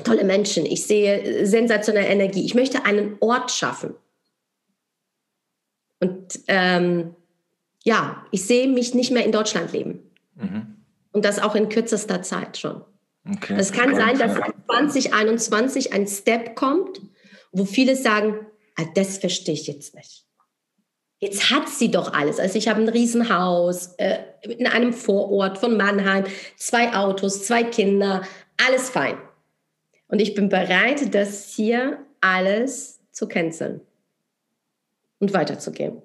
tolle Menschen, ich sehe sensationelle Energie. Ich möchte einen Ort schaffen und ähm, ja, ich sehe mich nicht mehr in Deutschland leben. Mhm. Und das auch in kürzester Zeit schon. Okay. Es kann sein, dass 2021 ein Step kommt, wo viele sagen, ah, das verstehe ich jetzt nicht. Jetzt hat sie doch alles. Also ich habe ein Riesenhaus äh, in einem Vorort von Mannheim, zwei Autos, zwei Kinder, alles fein. Und ich bin bereit, das hier alles zu canceln und weiterzugehen.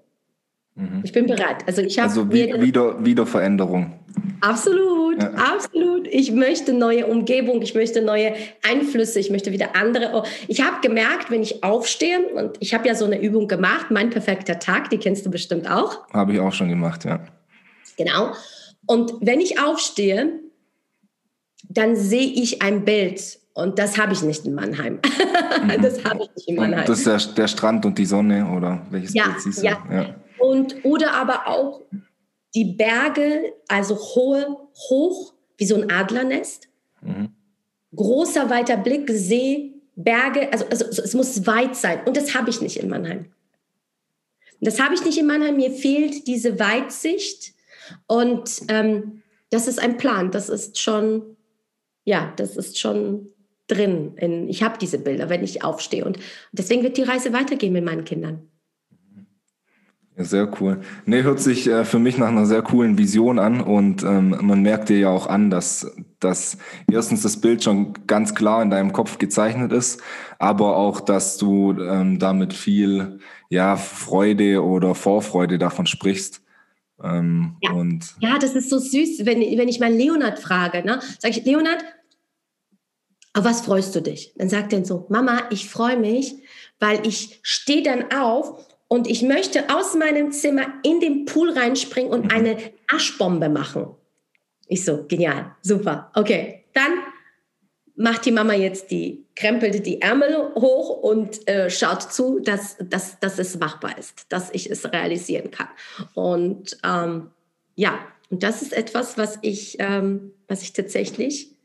Mhm. Ich bin bereit. Also ich habe also wie, wieder wieder Veränderung. Absolut, ja. absolut. Ich möchte neue Umgebung, ich möchte neue Einflüsse, ich möchte wieder andere. Ich habe gemerkt, wenn ich aufstehe und ich habe ja so eine Übung gemacht, mein perfekter Tag, die kennst du bestimmt auch. Habe ich auch schon gemacht, ja. Genau. Und wenn ich aufstehe, dann sehe ich ein Bild und das habe ich nicht in Mannheim. (laughs) Mhm. das habe ich nicht in Mannheim. Und das ist der, der, Strand und die Sonne oder welches ja, Bild? Ja. ja. Und, oder aber auch die Berge, also hohe, hoch, wie so ein Adlernest. Mhm. Großer, weiter Blick, See, Berge, also, also es muss weit sein. Und das habe ich nicht in Mannheim. Das habe ich nicht in Mannheim. Mir fehlt diese Weitsicht. Und ähm, das ist ein Plan. Das ist schon, ja, das ist schon drin. In, ich habe diese Bilder, wenn ich aufstehe. Und deswegen wird die Reise weitergehen mit meinen Kindern. Ja, sehr cool. Nee, hört sich äh, für mich nach einer sehr coolen Vision an und ähm, man merkt dir ja auch an, dass, dass erstens das Bild schon ganz klar in deinem Kopf gezeichnet ist, aber auch, dass du ähm, damit viel ja, Freude oder Vorfreude davon sprichst. Ähm, ja. Und ja, das ist so süß, wenn, wenn ich mal Leonard frage, ne? sage ich, Leonard, auf was freust du dich? Dann sagt er so, Mama, ich freue mich, weil ich stehe dann auf und ich möchte aus meinem Zimmer in den Pool reinspringen und eine Aschbombe machen. Ich so, genial, super. Okay, dann macht die Mama jetzt die, krempelt die Ärmel hoch und äh, schaut zu, dass, dass, dass es machbar ist, dass ich es realisieren kann. Und ähm, ja, und das ist etwas, was ich, ähm, was ich tatsächlich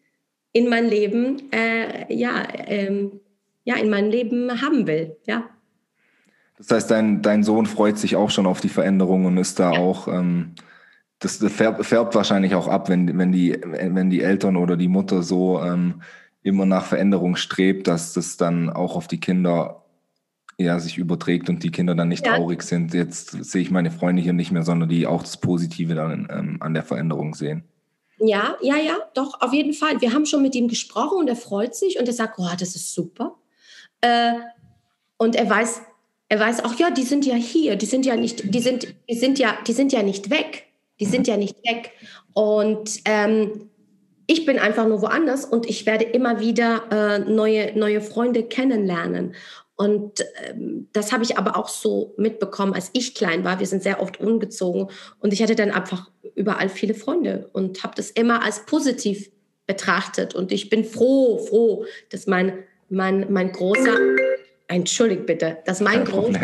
in mein Leben, äh, ja, ähm, ja, in mein Leben haben will, ja. Das heißt, dein, dein Sohn freut sich auch schon auf die Veränderung und ist da ja. auch, ähm, das, färbt, färbt, wahrscheinlich auch ab, wenn, wenn, die, wenn die Eltern oder die Mutter so ähm, immer nach Veränderung strebt, dass das dann auch auf die Kinder ja, sich überträgt und die Kinder dann nicht ja. traurig sind. Jetzt sehe ich meine Freunde hier nicht mehr, sondern die auch das Positive dann ähm, an der Veränderung sehen. Ja, ja, ja, doch, auf jeden Fall. Wir haben schon mit ihm gesprochen und er freut sich und er sagt, oh, das ist super. Äh, und er weiß, er weiß auch, ja, die sind ja hier, die sind ja nicht, die sind, die sind ja, die sind ja nicht weg. Die sind ja nicht weg. Und ähm, ich bin einfach nur woanders und ich werde immer wieder äh, neue, neue Freunde kennenlernen. Und ähm, das habe ich aber auch so mitbekommen, als ich klein war. Wir sind sehr oft umgezogen und ich hatte dann einfach überall viele Freunde und habe das immer als positiv betrachtet. Und ich bin froh, froh, dass mein, mein, mein großer entschuldigt bitte, dass mein Groß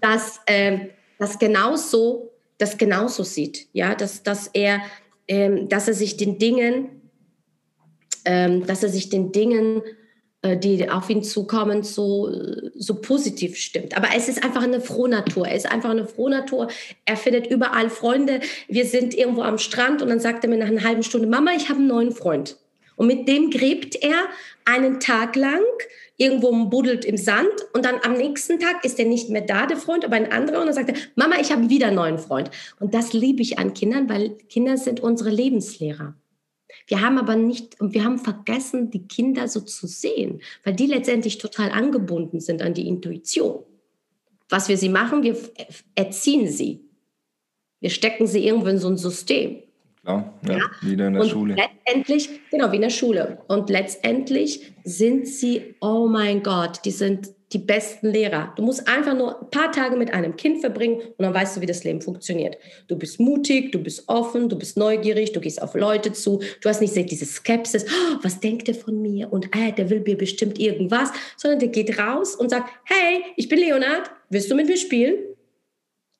das, äh, das genauso, das genauso sieht, ja, dass, dass er, ähm, dass er sich den Dingen, ähm, dass er sich den Dingen, äh, die auf ihn zukommen, so, so positiv stimmt. Aber es ist einfach eine Frohnatur. Er ist einfach eine Frohnatur. Er findet überall Freunde. Wir sind irgendwo am Strand und dann sagt er mir nach einer halben Stunde, Mama, ich habe einen neuen Freund. Und mit dem gräbt er einen Tag lang irgendwo buddelt im Sand und dann am nächsten Tag ist er nicht mehr da, der Freund, aber ein anderer und dann sagt er, Mama, ich habe wieder einen neuen Freund. Und das liebe ich an Kindern, weil Kinder sind unsere Lebenslehrer. Wir haben aber nicht, wir haben vergessen, die Kinder so zu sehen, weil die letztendlich total angebunden sind an die Intuition. Was wir sie machen, wir erziehen sie. Wir stecken sie irgendwo in so ein System. Klar, ja, ja. wieder in der und Schule. Letztendlich, genau, wie in der Schule. Und letztendlich sind sie, oh mein Gott, die sind die besten Lehrer. Du musst einfach nur ein paar Tage mit einem Kind verbringen und dann weißt du, wie das Leben funktioniert. Du bist mutig, du bist offen, du bist neugierig, du gehst auf Leute zu. Du hast nicht diese Skepsis, oh, was denkt der von mir und äh, der will mir bestimmt irgendwas, sondern der geht raus und sagt, hey, ich bin Leonard, willst du mit mir spielen?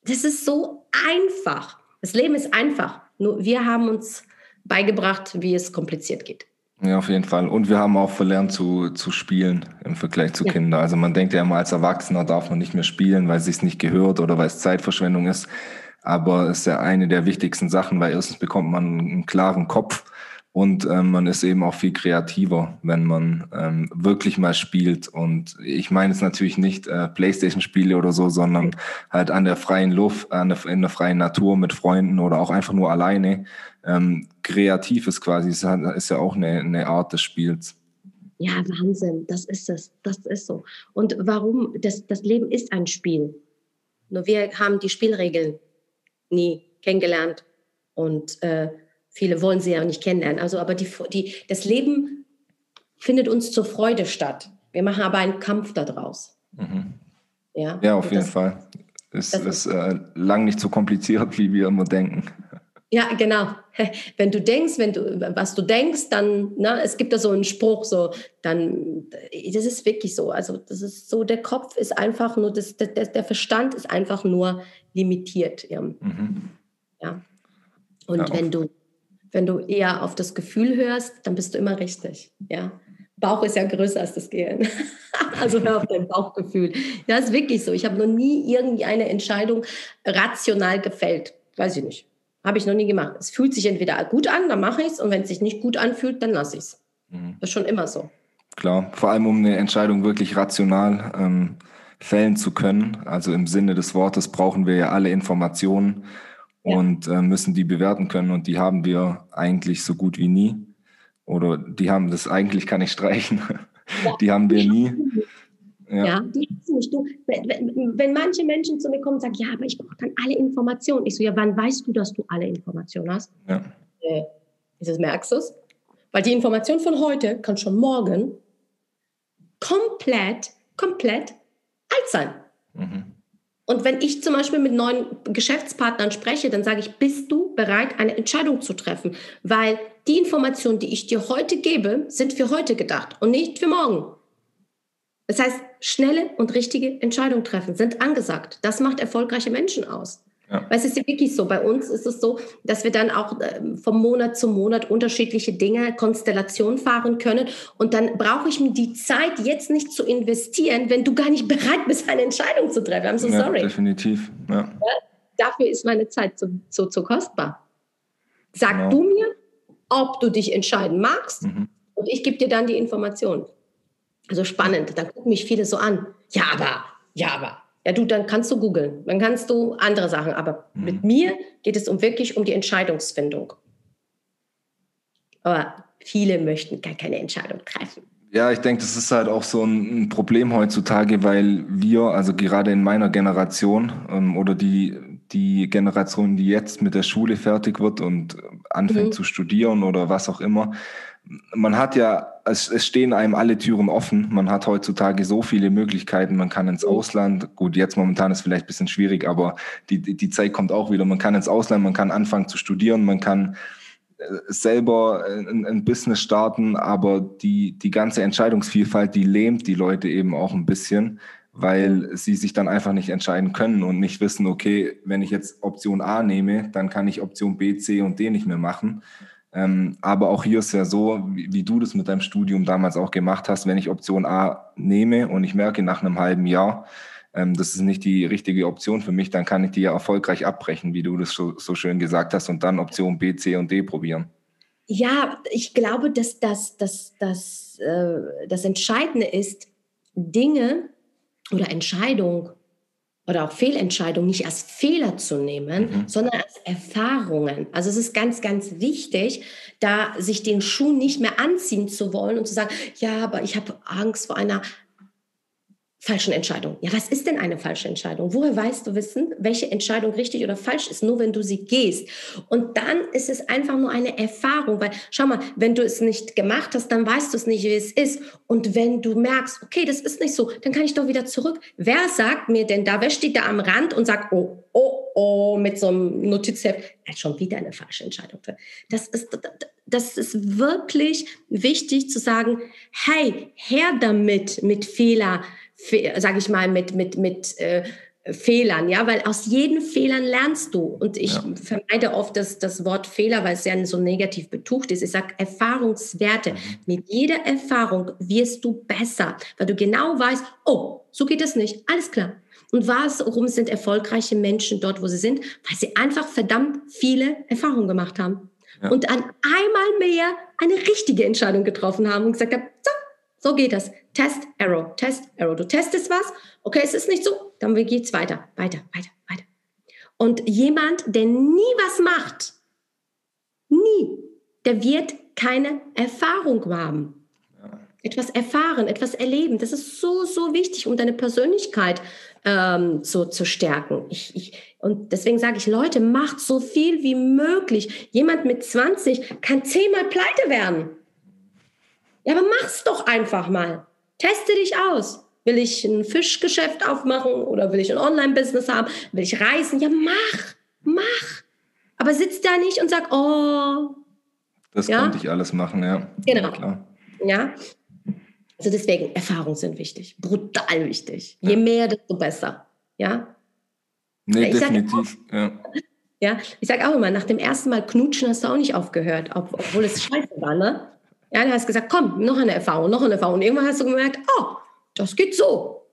Das ist so einfach. Das Leben ist einfach. Nur wir haben uns beigebracht, wie es kompliziert geht. Ja, auf jeden Fall. Und wir haben auch verlernt zu, zu spielen im Vergleich zu ja. Kindern. Also man denkt ja immer, als Erwachsener darf man nicht mehr spielen, weil es sich nicht gehört oder weil es Zeitverschwendung ist. Aber es ist ja eine der wichtigsten Sachen, weil erstens bekommt man einen klaren Kopf und ähm, man ist eben auch viel kreativer, wenn man ähm, wirklich mal spielt. Und ich meine es natürlich nicht äh, Playstation-Spiele oder so, sondern halt an der freien Luft, an der, in der freien Natur mit Freunden oder auch einfach nur alleine. Ähm, kreativ ist quasi, ist, ist ja auch eine, eine Art des Spiels. Ja, Wahnsinn, das ist es, das ist so. Und warum? Das, das Leben ist ein Spiel. Nur wir haben die Spielregeln nie kennengelernt und äh, Viele wollen sie ja nicht kennenlernen. Also, aber die, die, das Leben findet uns zur Freude statt. Wir machen aber einen Kampf daraus. Mhm. Ja, ja, auf jeden das, Fall. Es ist äh, lang nicht so kompliziert, wie wir immer denken. Ja, genau. (laughs) Wenn du denkst, wenn du, was du denkst, dann, ne, es gibt da so einen Spruch, so, dann, das ist wirklich so. Also, das ist so, der Kopf ist einfach nur, das, der, der Verstand ist einfach nur limitiert. Ja. Mhm. ja. Und ja, wenn du, wenn du eher auf das Gefühl hörst, dann bist du immer richtig. Ja. Bauch ist ja größer als das Gehirn. (laughs) also hör auf dein Bauchgefühl. Das ist wirklich so. Ich habe noch nie irgendwie eine Entscheidung rational gefällt. Weiß ich nicht. Habe ich noch nie gemacht. Es fühlt sich entweder gut an, dann mache ich es. Und wenn es sich nicht gut anfühlt, dann lasse ich es. Mhm. Das ist schon immer so. Klar, vor allem um eine Entscheidung wirklich rational ähm, fällen zu können. Also im Sinne des Wortes brauchen wir ja alle Informationen ja. und äh, müssen die bewerten können. Und die haben wir eigentlich so gut wie nie. Oder die haben das eigentlich kann ich streichen. Ja. Die haben wir nie. Ja, ja die nicht. Du, wenn, wenn, manche Menschen zu mir kommen und sagen, ja, aber ich brauche dann alle Informationen. Ich so, ja, wann weißt du, dass du alle Informationen hast? Ja. Äh, das merkst du es? Weil die Information von heute kann schon morgen komplett, komplett alt sein. Mhm. Und wenn ich zum Beispiel mit neuen Geschäftspartnern spreche, dann sage ich, bist du bereit, eine Entscheidung zu treffen? Weil die Informationen, die ich dir heute gebe, sind für heute gedacht und nicht für morgen. Das heißt, schnelle und richtige Entscheidungen treffen sind angesagt. Das macht erfolgreiche Menschen aus. Ja. Weil es ist ja wirklich so, bei uns ist es so, dass wir dann auch ähm, vom Monat zu Monat unterschiedliche Dinge, Konstellationen fahren können. Und dann brauche ich mir die Zeit jetzt nicht zu investieren, wenn du gar nicht bereit bist, eine Entscheidung zu treffen. I'm so ja, sorry. Definitiv. Ja. ja. dafür ist meine Zeit so, so, so kostbar. Sag genau. du mir, ob du dich entscheiden magst mhm. und ich gebe dir dann die Information. Also spannend, da gucken mich viele so an. Ja, aber, ja, aber. Ja, du, dann kannst du googeln, dann kannst du andere Sachen. Aber mhm. mit mir geht es um wirklich um die Entscheidungsfindung. Aber viele möchten gar keine Entscheidung treffen. Ja, ich denke, das ist halt auch so ein Problem heutzutage, weil wir, also gerade in meiner Generation ähm, oder die, die Generation, die jetzt mit der Schule fertig wird und anfängt mhm. zu studieren oder was auch immer, man hat ja, es, es, stehen einem alle Türen offen. Man hat heutzutage so viele Möglichkeiten. Man kann ins. Ausland. Gut, jetzt momentan ist vielleicht ein bisschen schwierig, aber die, die Zeit kommt auch wieder. Man kann ins Ausland, man kann anfangen zu studieren, man kann äh, selber ein, ein Business starten, aber die, die ganze Entscheidungsvielfalt, die lähmt die Leute eben auch ein bisschen, weil sie sich dann einfach nicht entscheiden können und nicht wissen, okay, wenn ich jetzt Option A nehme, dann kann ich Option B, C und D nicht mehr machen. Ähm, aber auch hier ist ja so, wie, wie, du das mit deinem Studium damals auch gemacht hast, wenn ich Option A nehme und ich merke nach einem halben Jahr, ähm, das ist nicht die richtige Option für mich, dann kann ich die ja erfolgreich abbrechen, wie du das so, so schön gesagt hast, und dann Option B, C und D probieren. Ja, ich glaube, dass das, das, das, äh, das Entscheidende ist, Dinge oder Entscheidungen oder auch Fehlentscheidungen nicht als Fehler zu nehmen, mhm. sondern als Erfahrungen. Also es ist ganz, ganz wichtig, da sich den Schuh nicht mehr anziehen zu wollen und zu sagen, ja, aber ich habe Angst vor einer falschen Entscheidung. Ja, was ist denn eine falsche Entscheidung? Woher weißt du wissen, welche Entscheidung richtig oder falsch ist? Nur wenn du sie gehst. Und dann ist es einfach nur eine Erfahrung, weil schau mal, wenn du es nicht gemacht hast, dann weißt du es nicht, wie es ist. Und wenn du merkst, okay, das ist nicht so, dann kann ich doch wieder zurück. Wer sagt mir denn da, wer steht da am Rand und sagt, oh, oh, oh, mit so einem Notizheft, er hat schon wieder eine falsche Entscheidung. Das ist, das ist wirklich wichtig zu sagen, hey, her damit mit Fehler sage ich mal, mit, mit, mit äh, Fehlern, ja, weil aus jeden Fehlern lernst du. Und ich ja. vermeide oft das, das Wort Fehler, weil es ja so negativ betucht ist. Ich sage Erfahrungswerte. Mhm. Mit jeder Erfahrung wirst du besser, weil du genau weißt, oh, so geht es nicht. Alles klar. Und warum sind erfolgreiche Menschen dort, wo sie sind? Weil sie einfach verdammt viele Erfahrungen gemacht haben. Ja. Und an einmal mehr eine richtige Entscheidung getroffen haben und gesagt haben, so, so geht das. Test, Arrow, Test, Arrow. Du testest was, okay, es ist nicht so, dann geht's weiter, weiter, weiter, weiter. Und jemand, der nie was macht, nie, der wird keine Erfahrung haben. Etwas erfahren, etwas erleben, das ist so, so wichtig, um deine Persönlichkeit ähm, so zu stärken. Ich, ich, und deswegen sage ich, Leute, macht so viel wie möglich. Jemand mit 20 kann zehnmal pleite werden. Ja, aber mach's doch einfach mal. Teste dich aus. Will ich ein Fischgeschäft aufmachen oder will ich ein Online-Business haben? Will ich reisen? Ja, mach, mach. Aber sitzt da nicht und sagt, oh. Das ja? konnte ich alles machen, ja. Genau. Ja, ja. Also deswegen, Erfahrungen sind wichtig, brutal wichtig. Je mehr, desto besser. Ja. Nee, ich definitiv. Auch, ja. ja, ich sage auch immer, nach dem ersten Mal knutschen hast du auch nicht aufgehört, obwohl es scheiße war, ne? Ja, dann hast du gesagt, komm, noch eine Erfahrung, noch eine Erfahrung. Und irgendwann hast du gemerkt, oh, das geht so.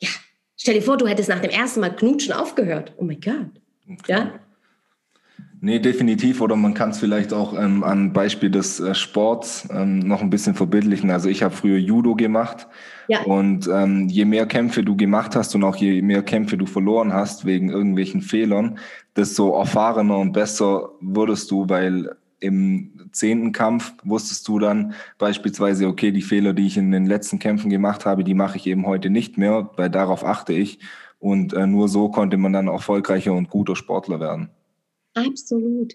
Ja, stell dir vor, du hättest nach dem ersten Mal knutschen aufgehört. Oh mein Gott. Okay. Ja. Nee, definitiv. Oder man kann es vielleicht auch ähm, am Beispiel des äh, Sports ähm, noch ein bisschen verbildlichen. Also ich habe früher Judo gemacht. Ja. Und ähm, je mehr Kämpfe du gemacht hast und auch je mehr Kämpfe du verloren hast wegen irgendwelchen Fehlern, desto erfahrener und besser wurdest du, weil im zehnten Kampf wusstest du dann beispielsweise, okay, die Fehler, die ich in den letzten Kämpfen gemacht habe, die mache ich eben heute nicht mehr, weil darauf achte ich. Und äh, nur so konnte man dann erfolgreicher und guter Sportler werden. Absolut.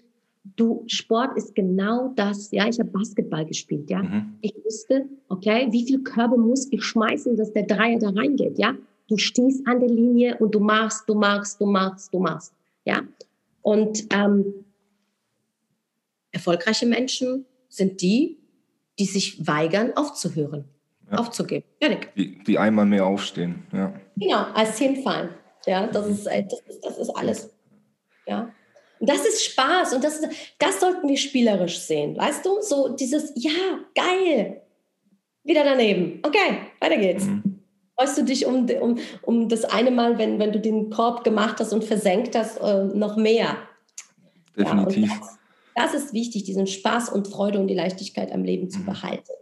Du, Sport ist genau das. Ja, ich habe Basketball gespielt. Ja, mhm. ich wusste, okay, wie viel Körbe muss ich schmeißen, dass der Dreier da reingeht. Ja, du stehst an der Linie und du machst, du machst, du machst, du machst. Ja, und ähm, erfolgreiche Menschen sind die, die sich weigern, aufzuhören, ja. aufzugeben. Fertig. Die, die einmal mehr aufstehen. Ja. Genau, als hinfallen. Ja, das ist, äh, das ist, das ist alles. Ja. Und das ist Spaß und das, das sollten wir spielerisch sehen. Weißt du, so dieses, ja, geil, wieder daneben. Okay, weiter geht's. Mhm. Freust du dich um, um, um das eine Mal, wenn, wenn du den Korb gemacht hast und versenkt hast, äh, noch mehr? Definitiv. Ja, das, ist wichtig, diesen Spaß und Freude und die Leichtigkeit am Leben zu mhm. behalten.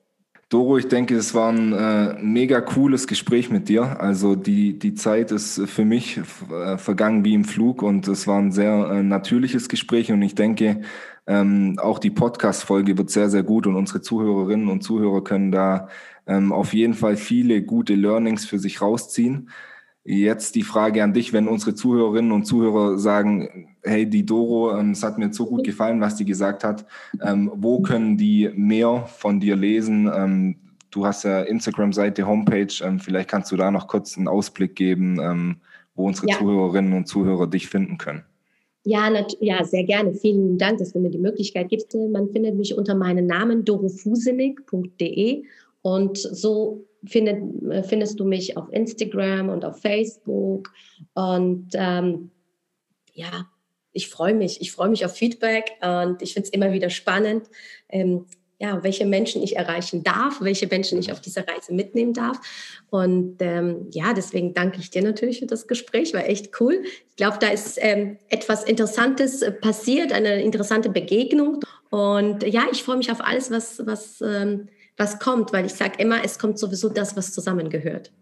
Doro, ich denke, es war ein äh, mega cooles Gespräch mit dir. Also die, die Zeit ist für mich äh, vergangen wie im Flug und es war ein sehr äh, natürliches Gespräch und ich denke, ähm, auch die Podcast-Folge wird sehr, sehr gut und unsere Zuhörerinnen und Zuhörer können da ähm, auf jeden Fall viele gute Learnings für sich rausziehen. Jetzt die Frage an dich, wenn unsere Zuhörerinnen und Zuhörer sagen, hey, die Doro, ähm, es hat mir so gut gefallen, was die gesagt hat, ähm, wo können die mehr von dir lesen? Ähm, du hast ja Instagram-Seite, Homepage, vielleicht kannst du da noch kurz einen Ausblick geben, wo unsere ja. Zuhörerinnen und Zuhörer dich finden können. Ja, ja, sehr gerne. Vielen Dank, dass du mir die Möglichkeit gibst. Man findet mich unter meinem Namen dorofusenig.de und so findet, äh, findest du mich auf Instagram und auf Facebook. Und ähm, ja, ich freue mich. Ich freue mich auf Feedback und ich finde es immer wieder spannend, ähm, ja, welche Menschen ich erreichen darf, welche Menschen ich auf dieser Reise mitnehmen darf. Und ähm, ja, deswegen danke ich dir natürlich für das Gespräch, war echt cool. Ich glaube, da ist ähm, etwas Interessantes äh, passiert, eine interessante Begegnung. Und ja, ich freue mich auf alles, was, was ähm, was kommt, weil ich sage immer, es kommt sowieso das, was zusammengehört.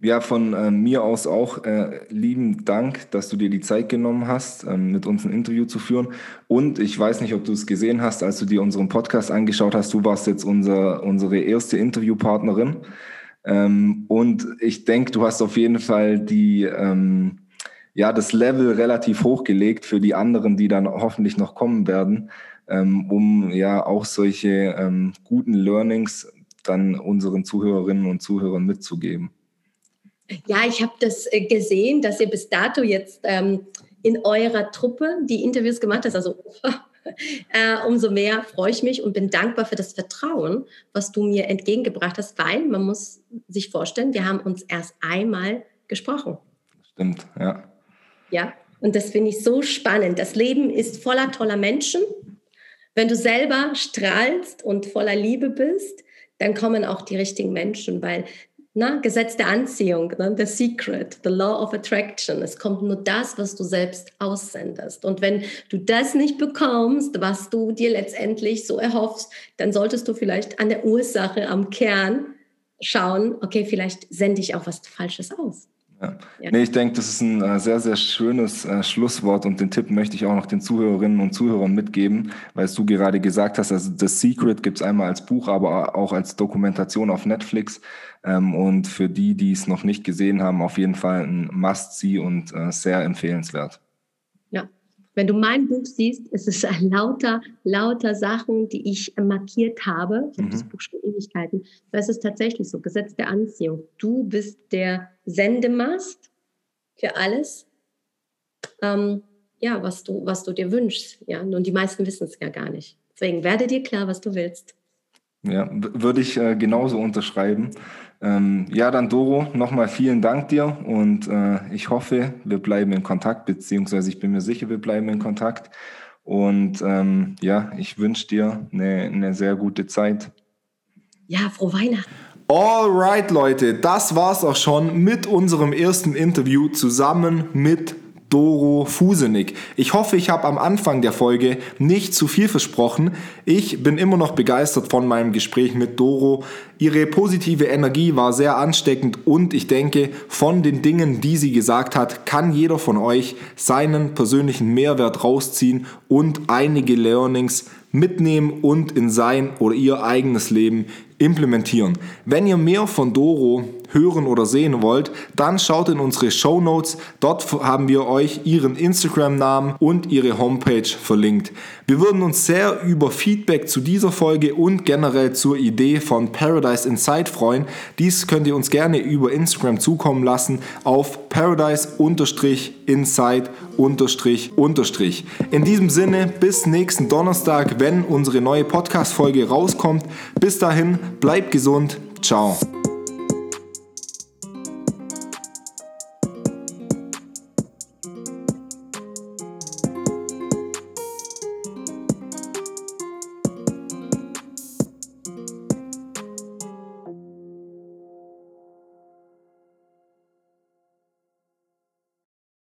Ja, von äh, mir aus auch äh, lieben Dank, dass du dir die Zeit genommen hast, ähm, mit uns ein Interview zu führen. Und ich weiß nicht, ob du es gesehen hast, als du dir unseren Podcast angeschaut hast. Du warst jetzt unser, unsere erste Interviewpartnerin. Ähm, und ich denke, du hast auf jeden Fall die, ähm, ja, das Level relativ hochgelegt für die anderen, die dann hoffentlich noch kommen werden ähm, um ja auch solche ähm, guten Learnings dann unseren Zuhörerinnen und Zuhörern mitzugeben. Ja, ich habe das äh, gesehen, dass ihr bis dato jetzt ähm, in eurer Truppe die Interviews gemacht habt. Also (laughs) äh, umso mehr freue ich mich und bin dankbar für das Vertrauen, was du mir entgegengebracht hast, weil man muss sich vorstellen, wir haben uns erst einmal gesprochen. Stimmt, ja. Ja, und das finde ich so spannend. Das Leben ist voller toller Menschen wenn du selber strahlst und voller Liebe bist, dann kommen auch die richtigen Menschen, weil na, Gesetz der Anziehung, ne, the secret, the law of attraction. Es kommt nur das, was du selbst aussendest. Und wenn du das nicht bekommst, was du dir letztendlich so erhoffst, dann solltest du vielleicht an der Ursache, am Kern schauen, okay, vielleicht sende ich auch was Falsches aus. Ja. Ja. Nee, ich denke, das ist ein äh, sehr, sehr schönes äh, Schlusswort und den Tipp möchte ich auch noch den Zuhörerinnen und Zuhörern mitgeben, weil du gerade gesagt hast, also The Secret gibt es einmal als Buch, aber auch als Dokumentation auf Netflix. Ähm, und für die, die es noch nicht gesehen haben, auf jeden Fall ein Must-See und äh, sehr empfehlenswert. Wenn du mein Buch siehst, ist es lauter, lauter Sachen, die ich markiert habe. Ich habe mhm. das Buch schon Ewigkeiten. Das ist tatsächlich so, Gesetz der Anziehung. Du bist der Sendemast für alles. Ähm, ja, was du, was du dir wünschst. Ja, und die meisten wissen es ja gar nicht. Deswegen werde dir klar, was du willst. Ja, würde ich äh, genauso unterschreiben. Ähm, ja, dann Doro, nochmal vielen Dank dir und äh, ich hoffe, wir bleiben in Kontakt, beziehungsweise ich bin mir sicher, wir bleiben in Kontakt. Und ähm, ja, ich wünsche dir eine, eine sehr gute Zeit. Ja, frohe Weihnachten. Alright, Leute, das war's auch schon mit unserem ersten Interview zusammen mit Doro Fusenig. Ich hoffe, ich habe am Anfang der Folge nicht zu viel versprochen. Ich bin immer noch begeistert von meinem Gespräch mit Doro. Ihre positive Energie war sehr ansteckend und ich denke, von den Dingen, die sie gesagt hat, kann jeder von euch seinen persönlichen Mehrwert rausziehen und einige Learnings mitnehmen und in sein oder ihr eigenes Leben implementieren. Wenn ihr mehr von Doro hören oder sehen wollt, dann schaut in unsere Show Notes. Dort haben wir euch ihren Instagram-Namen und ihre Homepage verlinkt. Wir würden uns sehr über Feedback zu dieser Folge und generell zur Idee von Paradise Inside freuen. Dies könnt ihr uns gerne über Instagram zukommen lassen auf paradise-inside In diesem Sinne, bis nächsten Donnerstag, wenn unsere neue Podcast-Folge rauskommt. Bis dahin, bleibt gesund. Ciao.